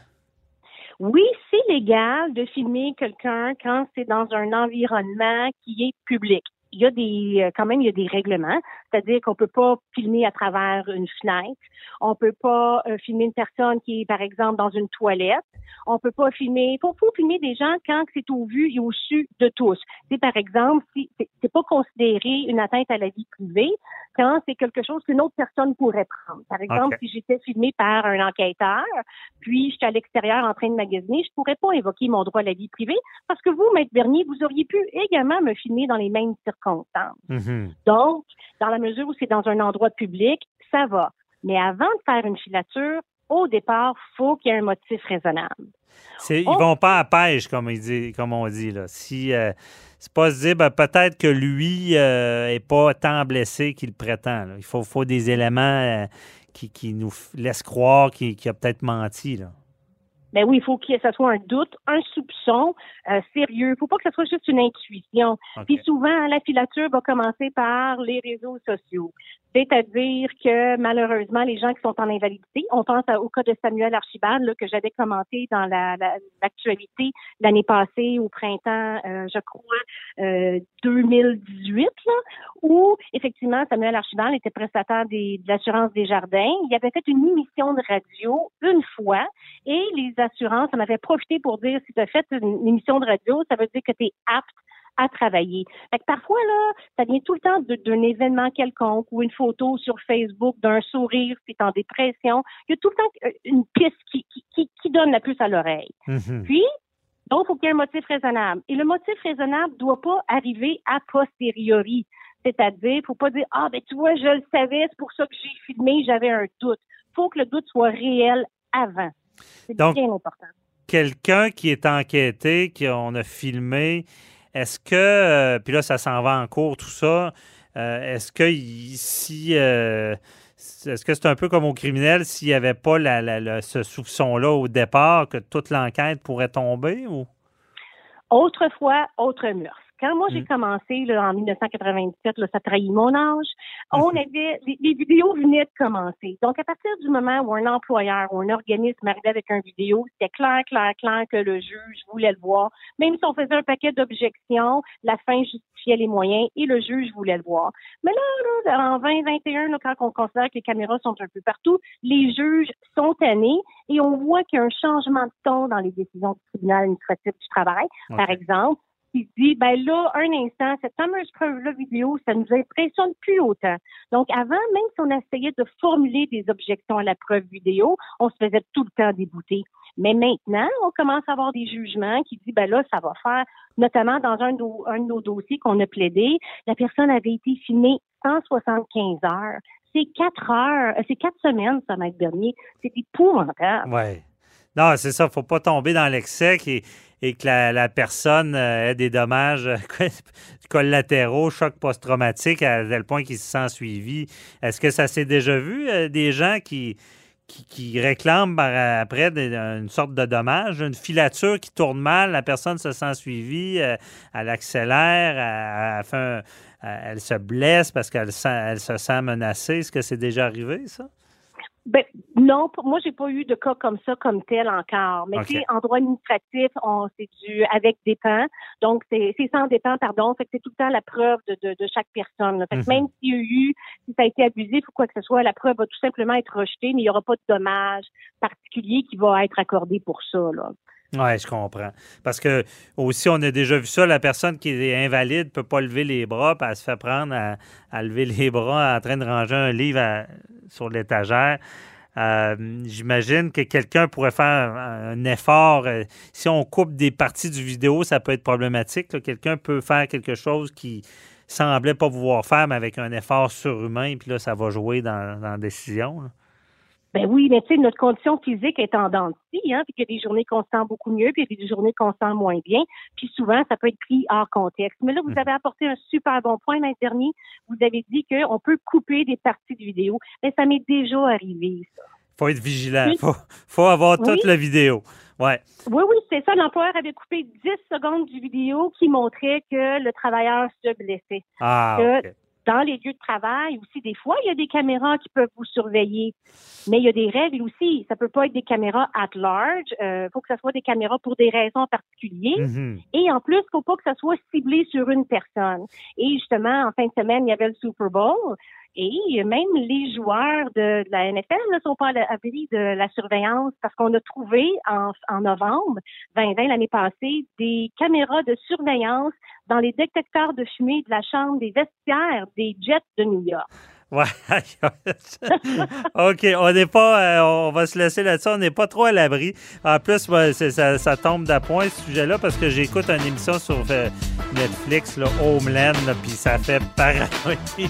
Oui, c'est légal de filmer quelqu'un quand c'est dans un environnement qui est public. Il y a des, euh, quand même, il y a des règlements. C'est-à-dire qu'on peut pas filmer à travers une fenêtre. On peut pas euh, filmer une personne qui est, par exemple, dans une toilette. On peut pas filmer. Faut, faut filmer des gens quand c'est au vu et au su de tous. C'est par exemple, si c'est pas considéré une atteinte à la vie privée quand c'est quelque chose qu'une autre personne pourrait prendre. Par exemple, si j'étais filmé par un enquêteur, puis j'étais à l'extérieur en train de magasiner, je pourrais pas invoquer mon droit à la vie privée parce que vous, Maître Bernier, vous auriez pu également me filmer dans les mêmes circonstances. Mm-hmm. Donc, dans la mesure où c'est dans un endroit public, ça va. Mais avant de faire une filature, au départ, faut qu'il y ait un motif raisonnable. Ils vont pas à pêche, comme, dit, comme on dit. Là. Si, euh, c'est pas se dire ben, peut-être que lui n'est euh, pas tant blessé qu'il prétend. Il faut, faut, des éléments euh, qui, qui, nous laissent croire qu'il, a peut-être menti. Là. Ben oui, il faut que ce soit un doute, un soupçon sérieux. Il ne faut pas que ce soit juste une intuition. Puis souvent, la filature va commencer par les réseaux sociaux. C'est-à-dire que malheureusement, les gens qui sont en invalidité, on pense au cas de Samuel Archibald là, que j'avais commenté dans l'actualité la, l'année passée au printemps, euh, je crois, euh, 2018, là, où effectivement Samuel Archibald était prestataire des, de l'assurance des jardins. Il avait fait une émission de radio une fois et les assurances en avaient profité pour dire si tu as fait une émission de radio, ça veut dire que tu es apte à travailler. Fait que parfois, là, ça vient tout le temps d'un événement quelconque ou une photo sur Facebook d'un sourire qui est en dépression. Il y a tout le temps euh, une piste qui, qui, qui donne la puce à l'oreille. Mm-hmm. Puis, donc, il faut qu'il y ait un motif raisonnable. Et le motif raisonnable ne doit pas arriver a posteriori. C'est-à-dire, faut pas dire, ah, ben, tu vois, je le savais, c'est pour ça que j'ai filmé, j'avais un doute. faut que le doute soit réel avant. C'est bien important. Quelqu'un qui est enquêté, qu'on a filmé, est-ce que, euh, puis là, ça s'en va en cours, tout ça, euh, est-ce que si. Euh, est-ce que c'est un peu comme au criminel s'il n'y avait pas ce soupçon-là au départ que toute l'enquête pourrait tomber ou? Autrefois, autre mœurs. Quand moi j'ai Mm. commencé là, en 1997, là, ça trahit mon âge, on avait les, les vidéos venaient de commencer. Donc à partir du moment où un employeur ou un organisme arrivait avec un vidéo, c'était clair, clair, clair que le juge voulait le voir. Même si on faisait un paquet d'objections, la fin justifiait les moyens et le juge voulait le voir. Mais là, là en 2021, là, quand on considère que les caméras sont un peu partout, les juges sont tannés et on voit qu'il y a un changement de ton dans les décisions du tribunal administratif du travail. Par exemple, qui dit, ben là, un instant, cette fameuse preuve-là vidéo, ça nous impressionne plus autant. Donc, avant, même si on essayait de formuler des objections à la preuve vidéo, on se faisait tout le temps débouter. Mais maintenant, on commence à avoir des jugements qui disent, ben là, ça va faire, notamment dans un un de nos dossiers qu'on a plaidé, la personne avait été filmée 175 heures. C'est quatre heures, euh, c'est quatre semaines, ça, maître dernier. C'est épouvantable. Oui. Non, c'est ça. faut pas tomber dans l'excès et, et que la, personne euh, ait des dommages euh, collatéraux, choc post-traumatique à tel point qu'il se sent suivi. Est-ce que ça s'est déjà vu, euh, des gens qui, qui, réclament après une sorte de dommage, une filature qui tourne mal, la personne se sent suivie, elle accélère, elle, se blesse parce qu'elle elle se sent menacée? Est-ce que c'est déjà arrivé, ça? Ben, non, pour moi, j'ai pas eu de cas comme ça, comme tel encore. Mais OK. tu sais, en droit administratif, on c'est du avec dépend. Donc, c'est c'est sans dépend, pardon. Fait que c'est tout le temps la preuve de, de, de chaque personne. là. Fait que Mhm. même s'il y a eu, si ça a été abusif ou quoi que ce soit, la preuve va tout simplement être rejetée, mais il n'y aura pas de dommage particulier qui va être accordé pour ça, là. Oui, je comprends. Parce que aussi, on a déjà vu ça, la personne qui est invalide ne peut pas lever les bras, puis elle se fait prendre à, lever les bras en train de ranger un livre sur l'étagère. Euh, J'imagine que quelqu'un pourrait faire un effort. euh, si on coupe des parties du vidéo, ça peut être problématique. Quelqu'un peut faire quelque chose qui semblait pas pouvoir faire, mais avec un effort surhumain, puis là, ça va jouer dans, la décision. Ben oui, mais tu sais, notre condition physique est en dents de scie, hein, puis qu'il y a des journées qu'on se sent beaucoup mieux, puis il y a des journées qu'on se sent moins bien, puis souvent, ça peut être pris hors contexte. Mais là, vous Mhm. avez apporté un super bon point, maître dernier. Vous avez dit qu'on peut couper des parties de vidéo. Mais ça m'est déjà arrivé, ça. faut être vigilant. Oui. faut, faut avoir Oui. toute la vidéo. Ouais. Oui, oui, c'est ça. L'employeur avait coupé 10 secondes du vidéo qui montrait que le travailleur se blessait. Ah, Que OK. Dans les lieux de travail aussi, des fois, il y a des caméras qui peuvent vous surveiller. Mais il y a des règles aussi. Ça peut pas être des caméras at large. Il faut que ce soit des caméras pour des raisons particulières. Mhm. Et en plus, il faut pas que ça soit ciblé sur une personne. Et justement, en fin de semaine, il y avait le Super Bowl. Et même les joueurs de, la NFL ne sont pas à l'abri de la surveillance parce qu'on a trouvé en, en novembre 2020, l'année passée, des caméras de surveillance dans les détecteurs de fumée de la chambre des vestiaires des Jets de New York. Ouais. OK, on n'est pas, euh, on va se laisser là-dessus, on n'est pas trop à l'abri. En plus, ça, ça tombe d'appoint ce sujet-là parce que j'écoute une émission sur euh, Netflix, là, Homeland, puis ça fait paranoïa.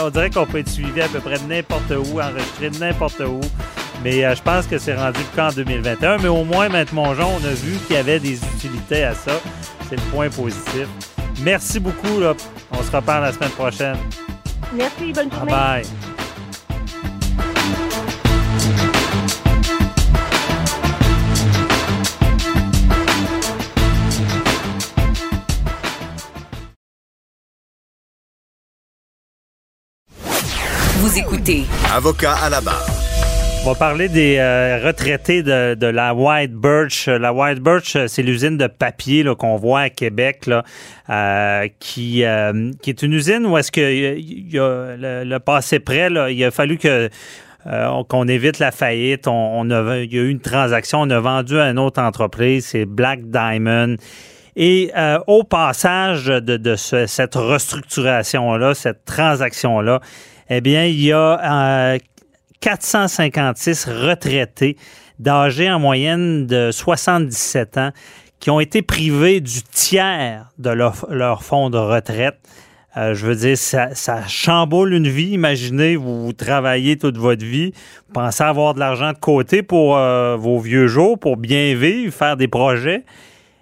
On dirait, qu'on peut être suivi à peu près n'importe où, enregistré n'importe où. Mais euh, je pense que c'est rendu qu'en 2021. Mais au moins, Maître Mongeon, on a vu qu'il y avait des utilités à ça. C'est le point positif. Merci beaucoup. Là. On se reparle la semaine prochaine. Merci, bonne Bye journée. bye. Vous écoutez Avocat à la barre. On va parler des euh, retraités de, de la White Birch. La White Birch, euh, c'est l'usine de papier qu'on voit à Québec, là, euh, qui, euh, qui est une usine où est-ce que y a le, le passé près, là, il a fallu que euh, qu'on évite la faillite. On, on a, il y a eu une transaction, on a vendu à une autre entreprise, c'est Black Diamond. Et euh, au passage de, de ce- cette restructuration-là, cette transaction-là, eh bien, il y a euh, 456 retraités d'âge en moyenne de 77 ans qui ont été privés du tiers de leur, fonds de retraite. Euh, je veux dire, ça, ça chamboule une vie. Imaginez, vous, vous travaillez toute votre vie, pensez avoir de l'argent de côté pour euh, vos vieux jours, pour bien vivre, faire des projets.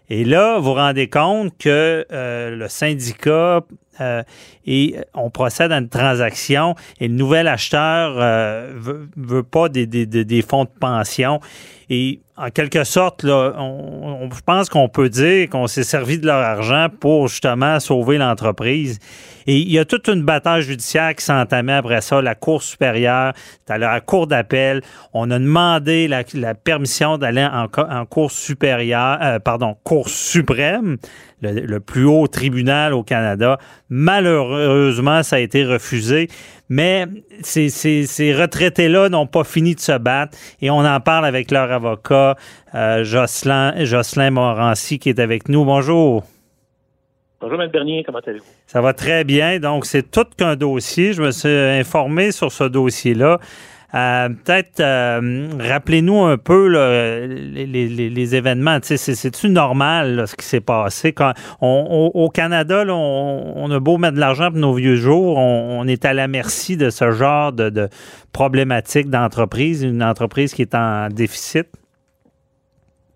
Et là, vous vous rendez compte que euh, le syndicat euh, et on procède à une transaction et le nouvel acheteur euh, veut, pas des, des- des- fonds de pension. Et en quelque sorte, là, on, on- je pense qu'on peut dire qu'on s'est servi de leur argent pour justement sauver l'entreprise. Et il y a toute une bataille judiciaire qui s'entamait après ça. La Cour supérieure, à la Cour d'appel. On a demandé la, la permission d'aller en, en Cour supérieure, euh, pardon, Cour suprême, le, le plus haut tribunal au Canada. Malheureusement, ça a été refusé. Mais ces, ces- ces retraités-là n'ont pas fini de se battre et on en parle avec leur avocat, euh, Jocelyn, Jocelyn Morancy, qui est avec nous. Bonjour. Bonjour, M. Bernier, comment allez-vous? Ça va très bien. Donc, c'est tout qu'un dossier. Je me suis informé sur ce dossier-là. Euh, Peut-être, euh, rappelez-nous un peu là, les, les- les événements. C'est-tu normal là, ce qui s'est passé? Quand on- on- au Canada, là, on, on a beau mettre de l'argent pour nos vieux jours, on, est à la merci de ce genre de, de problématique d'entreprise, une entreprise qui est en déficit.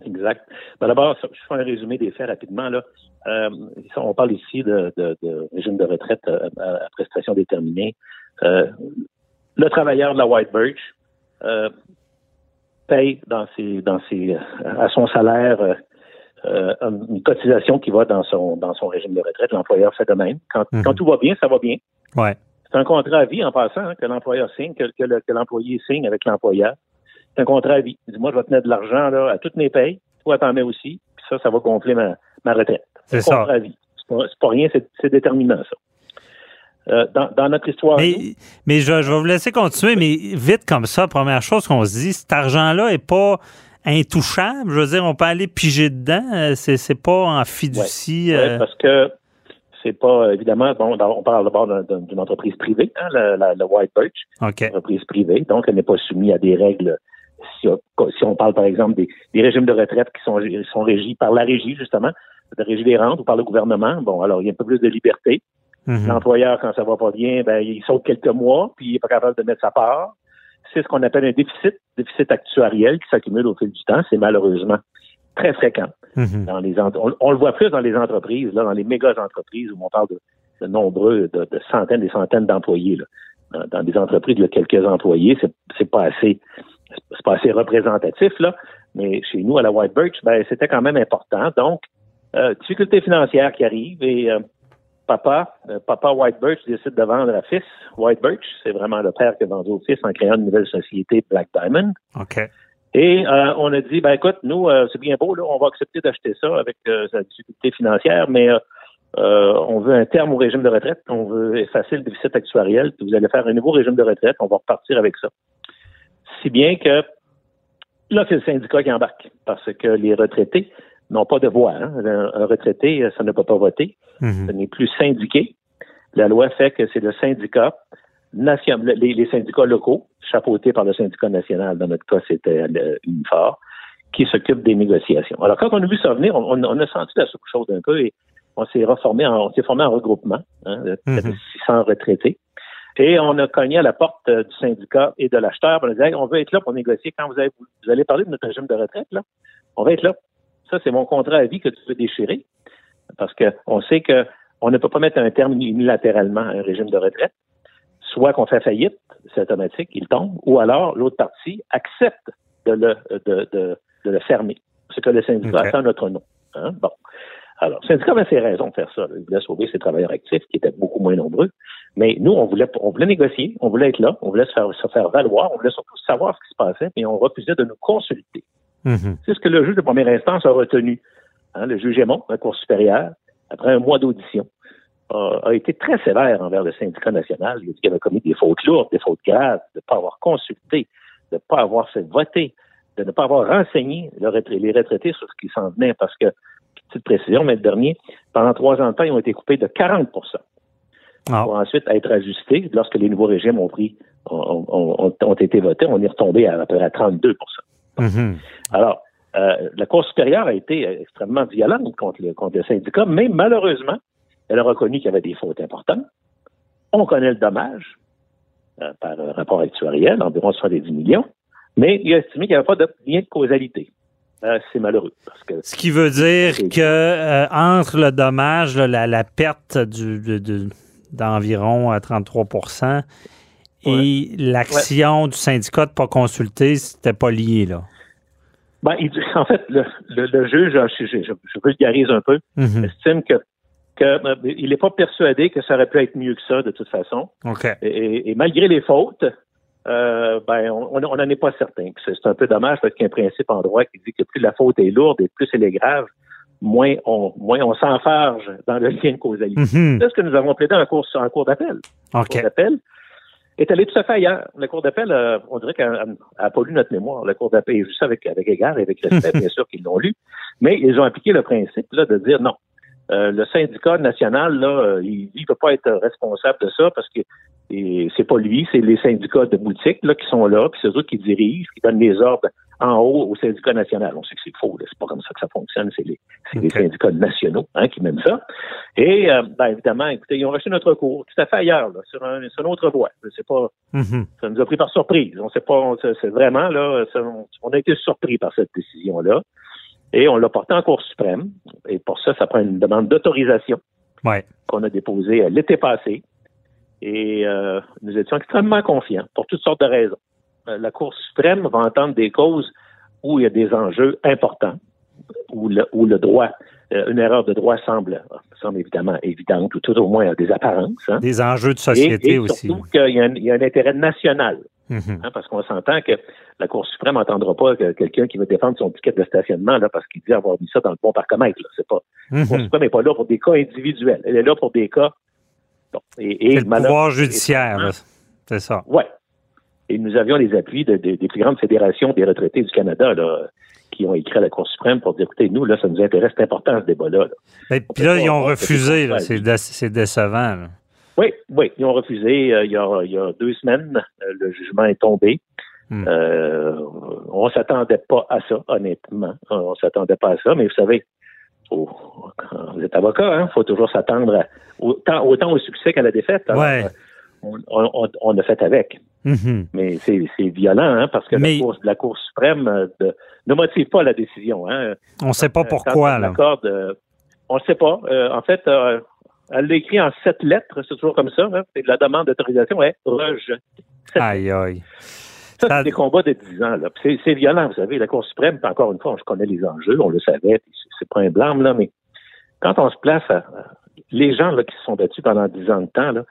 Exact. Ben, D'abord, je fais un résumé des faits rapidement. Là. Euh, on parle ici de, de- de régime de retraite euh, à, à prestation déterminée. Euh, le travailleur de la White Birch euh, paye dans ses, dans ses, à son salaire euh, euh, une cotisation qui va dans son, dans son régime de retraite. L'employeur fait de même. Quand, Mhm. quand tout va bien, ça va bien. Ouais. C'est un contrat à vie en passant hein, que l'employeur signe, que, que le- que l'employé signe avec l'employeur. C'est un contrat à vie. Il dit, moi, je vais te mettre de l'argent à toutes mes payes. Toi, t'en mets aussi. Puis ça, ça va gonfler ma, ma retraite. C'est ça. contrat à vie. C'est pas, pas rien, c'est déterminant, ça. Euh, dans, dans notre histoire, Mais, mais je, je vais vous laisser continuer, mais vite comme ça, première chose qu'on se dit, cet argent-là est pas intouchable. Je veux dire, on peut aller piger dedans. euh, C'est, pas en fiducie. Ouais, euh, parce que c'est pas, évidemment, bon, on parle d'abord d'un- d'un- d'une entreprise privée, hein, la, la, la White Birch. Entreprise privée, donc elle n'est pas soumise à des règles. Si, si on parle par exemple des, des régimes de retraite qui sont, sont régis par la régie, justement, de régie des rentes ou par le gouvernement, bon, alors il y a un peu plus de liberté. Mhm. L'employeur, quand ça va pas bien, ben, il saute quelques mois, puis il n'est pas capable de mettre sa part. C'est ce qu'on appelle un déficit, déficit actuariel qui s'accumule au fil du temps. C'est malheureusement très fréquent. Mhm. Dans les on, on le voit plus dans les entreprises, là, dans les méga entreprises où on parle de, de nombreux, de, de centaines et centaines d'employés. Dans, dans des entreprises de quelques employés, c'est, pas assez, c'est pas assez représentatif là. Mais chez nous à la White Birch, ben c'était quand même important. Donc, euh, difficulté financière qui arrive et euh, papa, euh, papa White Birch décide de vendre à fils. White Birch, c'est vraiment le père qui a vendu au fils en créant une nouvelle société, Black Diamond. OK. Et euh, on a dit, ben écoute, nous, euh, c'est bien beau, là, on va accepter d'acheter ça avec sa difficulté financière, mais on veut un terme au régime de retraite, on veut effacer le déficit actuariel, puis vous allez faire un nouveau régime de retraite, on va repartir avec ça. Si bien que là, c'est le syndicat qui embarque, parce que les retraités n'ont pas de voix. hein. Un, un retraité, ça ne peut pas voter, Mhm. ce n'est plus syndiqué. La loi fait que c'est le syndicat nation, les, les syndicats locaux, chapeautés par le syndicat national, dans notre cas, c'était le Unifor, qui s'occupe des négociations. Alors, quand on a vu ça venir, on, on- a senti la chose un peu et on s'est reformé en, on s'est formé en regroupement, hein, de près de Mhm. 600 retraités. Et on a cogné à la porte euh, du syndicat et de l'acheteur. On a dit, Hey, on veut être là pour négocier. Quand vous, avez, vous allez parler de notre régime de retraite, là, on va être là. Ça, c'est mon contrat à vie que tu veux déchirer. Parce que on sait que on ne peut pas mettre un terme unilatéralement à un régime de retraite. Soit qu'on fait faillite, c'est automatique, il tombe, ou alors l'autre partie accepte de le, de, de, de le fermer. Ce que le syndicat Ok. a fait en notre nom. Hein? Bon. Alors, le syndicat avait ses raisons de faire ça. Il voulait sauver ses travailleurs actifs, qui étaient beaucoup moins nombreux. Mais nous, on voulait, on voulait négocier, on voulait être là, on voulait se faire, se faire valoir, on voulait surtout savoir ce qui se passait, mais on refusait de nous consulter. Mhm. C'est ce que le juge de première instance a retenu. Hein, le juge Aymon, la Cour supérieure, après un mois d'audition, a, a été très sévère envers le syndicat national. Il a dit qu'il avait commis des fautes lourdes, des fautes graves, de ne pas avoir consulté, de ne pas avoir fait voter, de ne pas avoir renseigné le les retraités sur ce qui s'en venait, parce que, petite précision, mais le dernier, pendant trois ans de temps, ils ont été coupés de 40 Ah. pour ensuite être ajustés lorsque les nouveaux régimes ont pris, ont, ont- ont- ont été votés. On est retombé à, à peu près à 32 Mhm. Alors, euh, la Cour supérieure a été extrêmement violente contre le, syndicat, mais malheureusement, elle a reconnu qu'il y avait des fautes importantes. On connaît le dommage euh, par un rapport actuariel, environ 70 millions, mais il a estimé qu'il n'y avait pas de lien de causalité. Euh, c'est malheureux. Ce qui veut dire que entre le dommage, la, perte d'environ 33 et l'action du syndicat de ne pas consulter, c'était pas lié, là. Ben, il, en fait, le, le, juge, je, je, je, je, vulgarise un peu, mhm. estime que, euh, il n'est pas persuadé que ça aurait pu être mieux que ça, de toute façon. Et, malgré les fautes, euh, ben, on n'en est pas certain. C'est un peu dommage parce qu'il y a un principe en droit qui dit que plus la faute est lourde et plus elle est grave, moins on, moins on s'enfarge dans le lien de causalité. Mhm. C'est ce que nous avons plaidé en cours, en cours d'appel est allée tout à fait ailleurs. La Cour d'appel, euh, on dirait qu'elle n'a pas lu notre mémoire. La Cour d'appel, juste avec, avec égard et avec respect, bien sûr qu'ils l'ont lu, mais ils ont appliqué le principe là, de dire non. Euh, le syndicat national, là, euh, il ne peut pas être responsable de ça parce que et c'est pas lui, c'est les syndicats de boutique là, qui sont là, puis c'est eux qui dirigent, qui donnent les ordres en haut au syndicat national. On sait que c'est faux, là, c'est pas comme ça que ça fonctionne, c'est les, syndicats nationaux hein, qui mènent ça. Et euh, ben, évidemment, écoutez, ils ont reçu notre cours tout à fait ailleurs, là, sur, un, sur une autre voie. C'est pas Mhm. ça nous a pris par surprise. On sait pas, c'est vraiment là, ça- on a été surpris par cette décision-là. Et on l'a porté en Cour suprême. Et pour ça, ça prend une demande d'autorisation Ouais. qu'on a déposée l'été passé. Et euh, nous étions extrêmement confiants pour toutes sortes de raisons. Euh, la Cour suprême va entendre des causes où il y a des enjeux importants, où le, où le droit, euh, une erreur de droit semble, semble évidemment évidente, ou tout au moins a des apparences. hein. Des enjeux de société Et- et aussi. Surtout qu'il y, a un- il y a un intérêt national. Mhm. Hein, parce qu'on s'entend que la Cour suprême n'entendra pas que quelqu'un qui veut défendre son ticket de stationnement là, parce qu'il dit avoir mis ça dans le bon parcomètre. là. C'est pas. La Cour Mhm. suprême n'est pas là pour des cas individuels. Elle est là pour des cas. Bon, et, le pouvoir judiciaire. C'est ça. Ouais. Et nous avions les appuis de- de- des plus grandes fédérations des retraités du Canada là, qui ont écrit à la Cour suprême pour dire écoutez, nous, là, ça nous intéresse, c'est important ce débat-là. puis là, ils ont refusé. C'est dé- C'est décevant. là. Oui, oui, ils ont refusé euh, il, y a, il y a deux semaines. euh, le jugement est tombé. Hmm. Euh, on s'attendait pas à ça, honnêtement. On s'attendait pas à ça, mais vous savez, faut- quand vous êtes avocat, il faut toujours s'attendre autant, autant au succès qu'à la défaite. Alors, Ouais. on, on- on a fait avec. Mhm. Mais c'est violent, hein, parce que Mais- la, cour, la Cour suprême euh, de- ne motive pas la décision. Hein. On ne sait pas Euh, pourquoi. on Là. accorde, euh, on ne sait pas. Euh, en fait, euh, elle l'a écrit en sept lettres, c'est toujours comme ça. Hein. C'est de la demande d'autorisation est rejetée. Aïe, aïe. Ça, c'est des combats de 10 ans. là. C'est c'est violent, vous savez. La Cour suprême, encore une fois, je connais les enjeux, on le savait, c'est- pas un blâme, là, mais quand on se place à, les gens là, qui se sont battus pendant 10 ans de temps, là,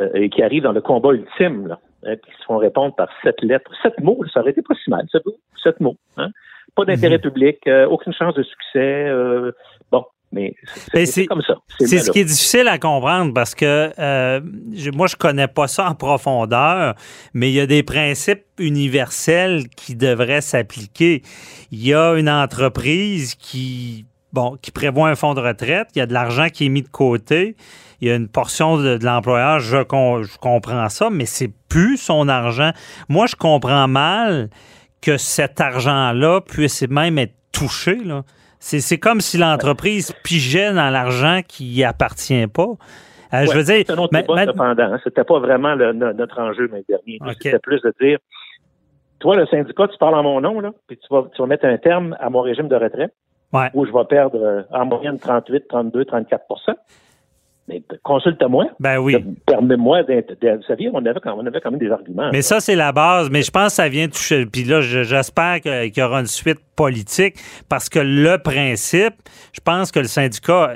euh, et qui arrivent dans le combat ultime, là, hein, puis qui se font répondre par sept lettres, sept mots, ça aurait été pas si mal, sept mots, sept mots. Hein? Pas d'intérêt public, euh, aucune chance de succès. euh, bon, mais c'est- comme ça. C'est ce qui est difficile à comprendre parce que euh, je- moi, je connais pas ça en profondeur, mais il y a des principes universels qui devraient s'appliquer. Il y a une entreprise qui, bon, qui prévoit un fonds de retraite, il y a de l'argent qui est mis de côté, il y a une portion de, de l'employeur, je, je comprends ça, mais c'est plus son argent. Moi, je comprends mal que cet argent-là puisse même être touché, là. C'est, c'est comme si l'entreprise pigeait dans l'argent qui y appartient pas. Euh, je veux dire, autre ma- cependant. hein. C'était pas vraiment le- notre enjeu l'an dernier. C'était plus de dire, toi, le syndicat, tu parles en mon nom, là, puis tu vas, tu vas mettre un terme à mon régime de retraite, Ouais. où je vais perdre euh, en moyenne 38, 32, 34 Mais consulte-moi. Ben oui. Permets-moi Vous saviez, on avait, quand, on avait quand même des arguments. Mais ça, c'est la base. Mais je pense que ça vient toucher. Puis là, je- j'espère qu'il y aura une suite politique parce que le principe, je pense que le syndicat,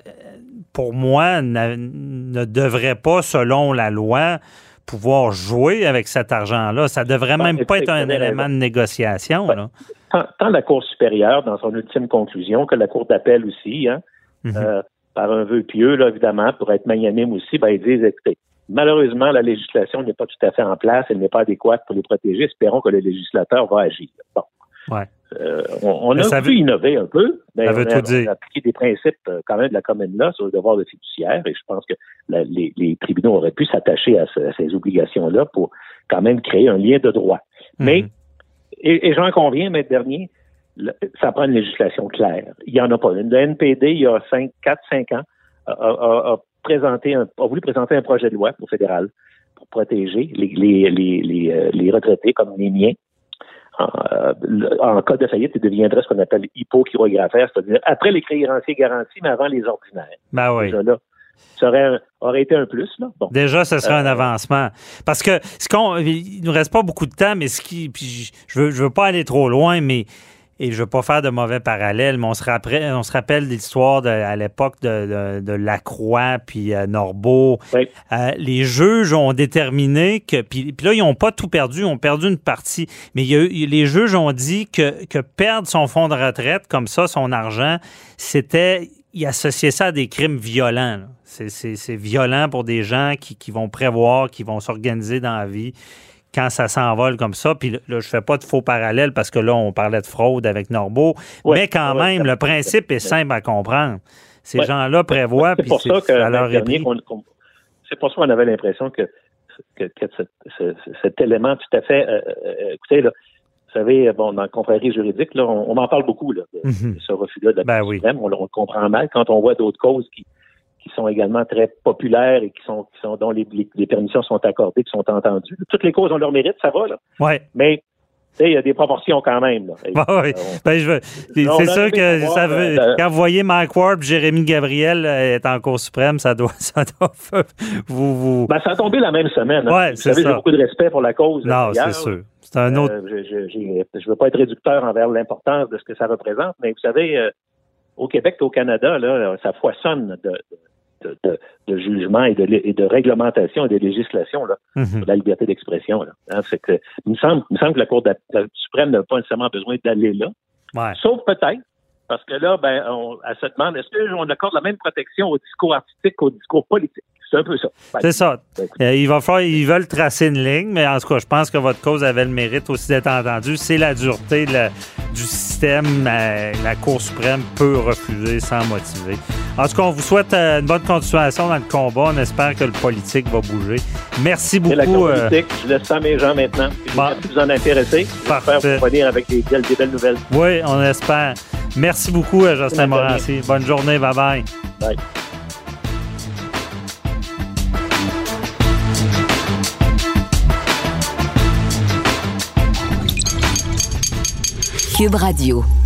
pour moi, ne devrait pas, selon la loi, pouvoir jouer avec cet argent-là. Ça devrait même pas être un élément de négociation. là. tant, tant la Cour supérieure, dans son ultime conclusion, que la Cour d'appel aussi, hein, Mhm. euh, par un vœu pieux, là, évidemment, pour être magnanime aussi, ben, ils disent, écoutez, malheureusement, la législation n'est pas tout à fait en place, elle n'est pas adéquate pour les protéger. Espérons que le législateur va agir. Bon. Ouais. Euh, on a pu veut- innover un peu, mais Ça on, veut a, tout dire. on a appliqué des principes euh, quand même de la commune là sur le devoir de fiduciaire, et je pense que la- les, les tribunaux auraient pu s'attacher à, ce- à ces obligations-là pour quand même créer un lien de droit. Mais Mhm. et, et j'en conviens, maître dernier, ça prend une législation claire. Il n'y en a pas une. Le NPD, il y a 5, 4, 5 ans, a, a- a présenté un, a voulu présenter un projet de loi au fédéral pour protéger les, les, les, les, euh, retraités comme les miens. En, euh, en cas de faillite, ils deviendraient ce qu'on appelle hypochirographaire, c'est-à-dire après les créanciers garantis, mais avant les ordinaires. Ben oui. Déjà là, ça aurait, aurait été un plus. Là. Bon. Déjà, ce serait un Euh, avancement. Parce que ce qu'on, il nous reste pas beaucoup de temps, mais ce qui, puis je veux, je veux pas aller trop loin, mais et je ne veux pas faire de mauvais parallèles, mais on se rappelle, on se rappelle l'histoire de, à l'époque de, de, Lacroix puis euh, Norbeau. Euh, les juges ont déterminé que, puis, là, ils n'ont pas tout perdu, ils ont perdu une partie, mais il y a les juges ont dit que, que perdre son fonds de retraite, comme ça, son argent, c'était, ils associaient ça à des crimes violents. C'est violent pour des gens qui, qui vont prévoir, qui vont s'organiser dans la vie quand ça s'envole comme ça. Puis là, je fais pas de faux parallèles parce que là, on parlait de fraude avec Norbeau. mais quand même, le principe est simple à comprendre. Ces gens-là prévoient, puis c'est à leur C'est pour ça qu'on avait l'impression que, cet, élément tout à fait. Euh, euh, écoutez, là, vous savez, bon, dans la confrérie juridique, là, on, en parle beaucoup, là, de, mhm. ce refus-là de la ben on, le comprend mal quand on voit d'autres causes qui, qui sont également très populaires et qui sont, qui sont dont les, les, permissions sont accordées, qui sont entendues. Toutes les causes ont leur mérite, ça va, là. Ouais. Mais il y a des proportions quand même. Là. oui. ben, je c'est sûr que ça veut, euh, quand vous voyez Mike Ward Jérémy Gabriel euh, est en Cour suprême, ça doit, ça doit vous, vous... Ben, ça a tombé la même semaine. Hein. Ouais, vous savez, j'ai beaucoup de respect pour la cause. Non, c'est sûr. C'est un autre. Euh, je ne veux pas être réducteur envers l'importance de ce que ça représente, mais vous savez, euh, au Québec et au Canada, là, ça foisonne de, de, de, jugement et de, et de réglementation et de législation là, mhm. la liberté d'expression. Hein, que, il, me semble, il me semble que la Cour suprême n'a pas nécessairement besoin d'aller là. Sauf peut-être, parce que là, ben, on, elle se demande, est-ce qu'on accorde la même protection au discours artistique qu'au discours politique? C'est un peu ça. C'est ça. Ben, euh, il va falloir, ils veulent tracer une ligne, mais en tout cas, je pense que votre cause avait le mérite aussi d'être entendue. C'est la dureté du système. La Cour suprême peut refuser sans motiver. En tout cas, on vous souhaite euh, une bonne continuation dans le combat. On espère que le politique va bouger. Merci beaucoup. La euh, politique, je laisse ça à mes gens maintenant. Bon. Si vous en intéressez, parfait. Vous venir avec des belles, des belles nouvelles. Oui, on espère. Merci beaucoup, Justin Morancy. Bonne journée. Bye-bye. Bye. Cube Radio.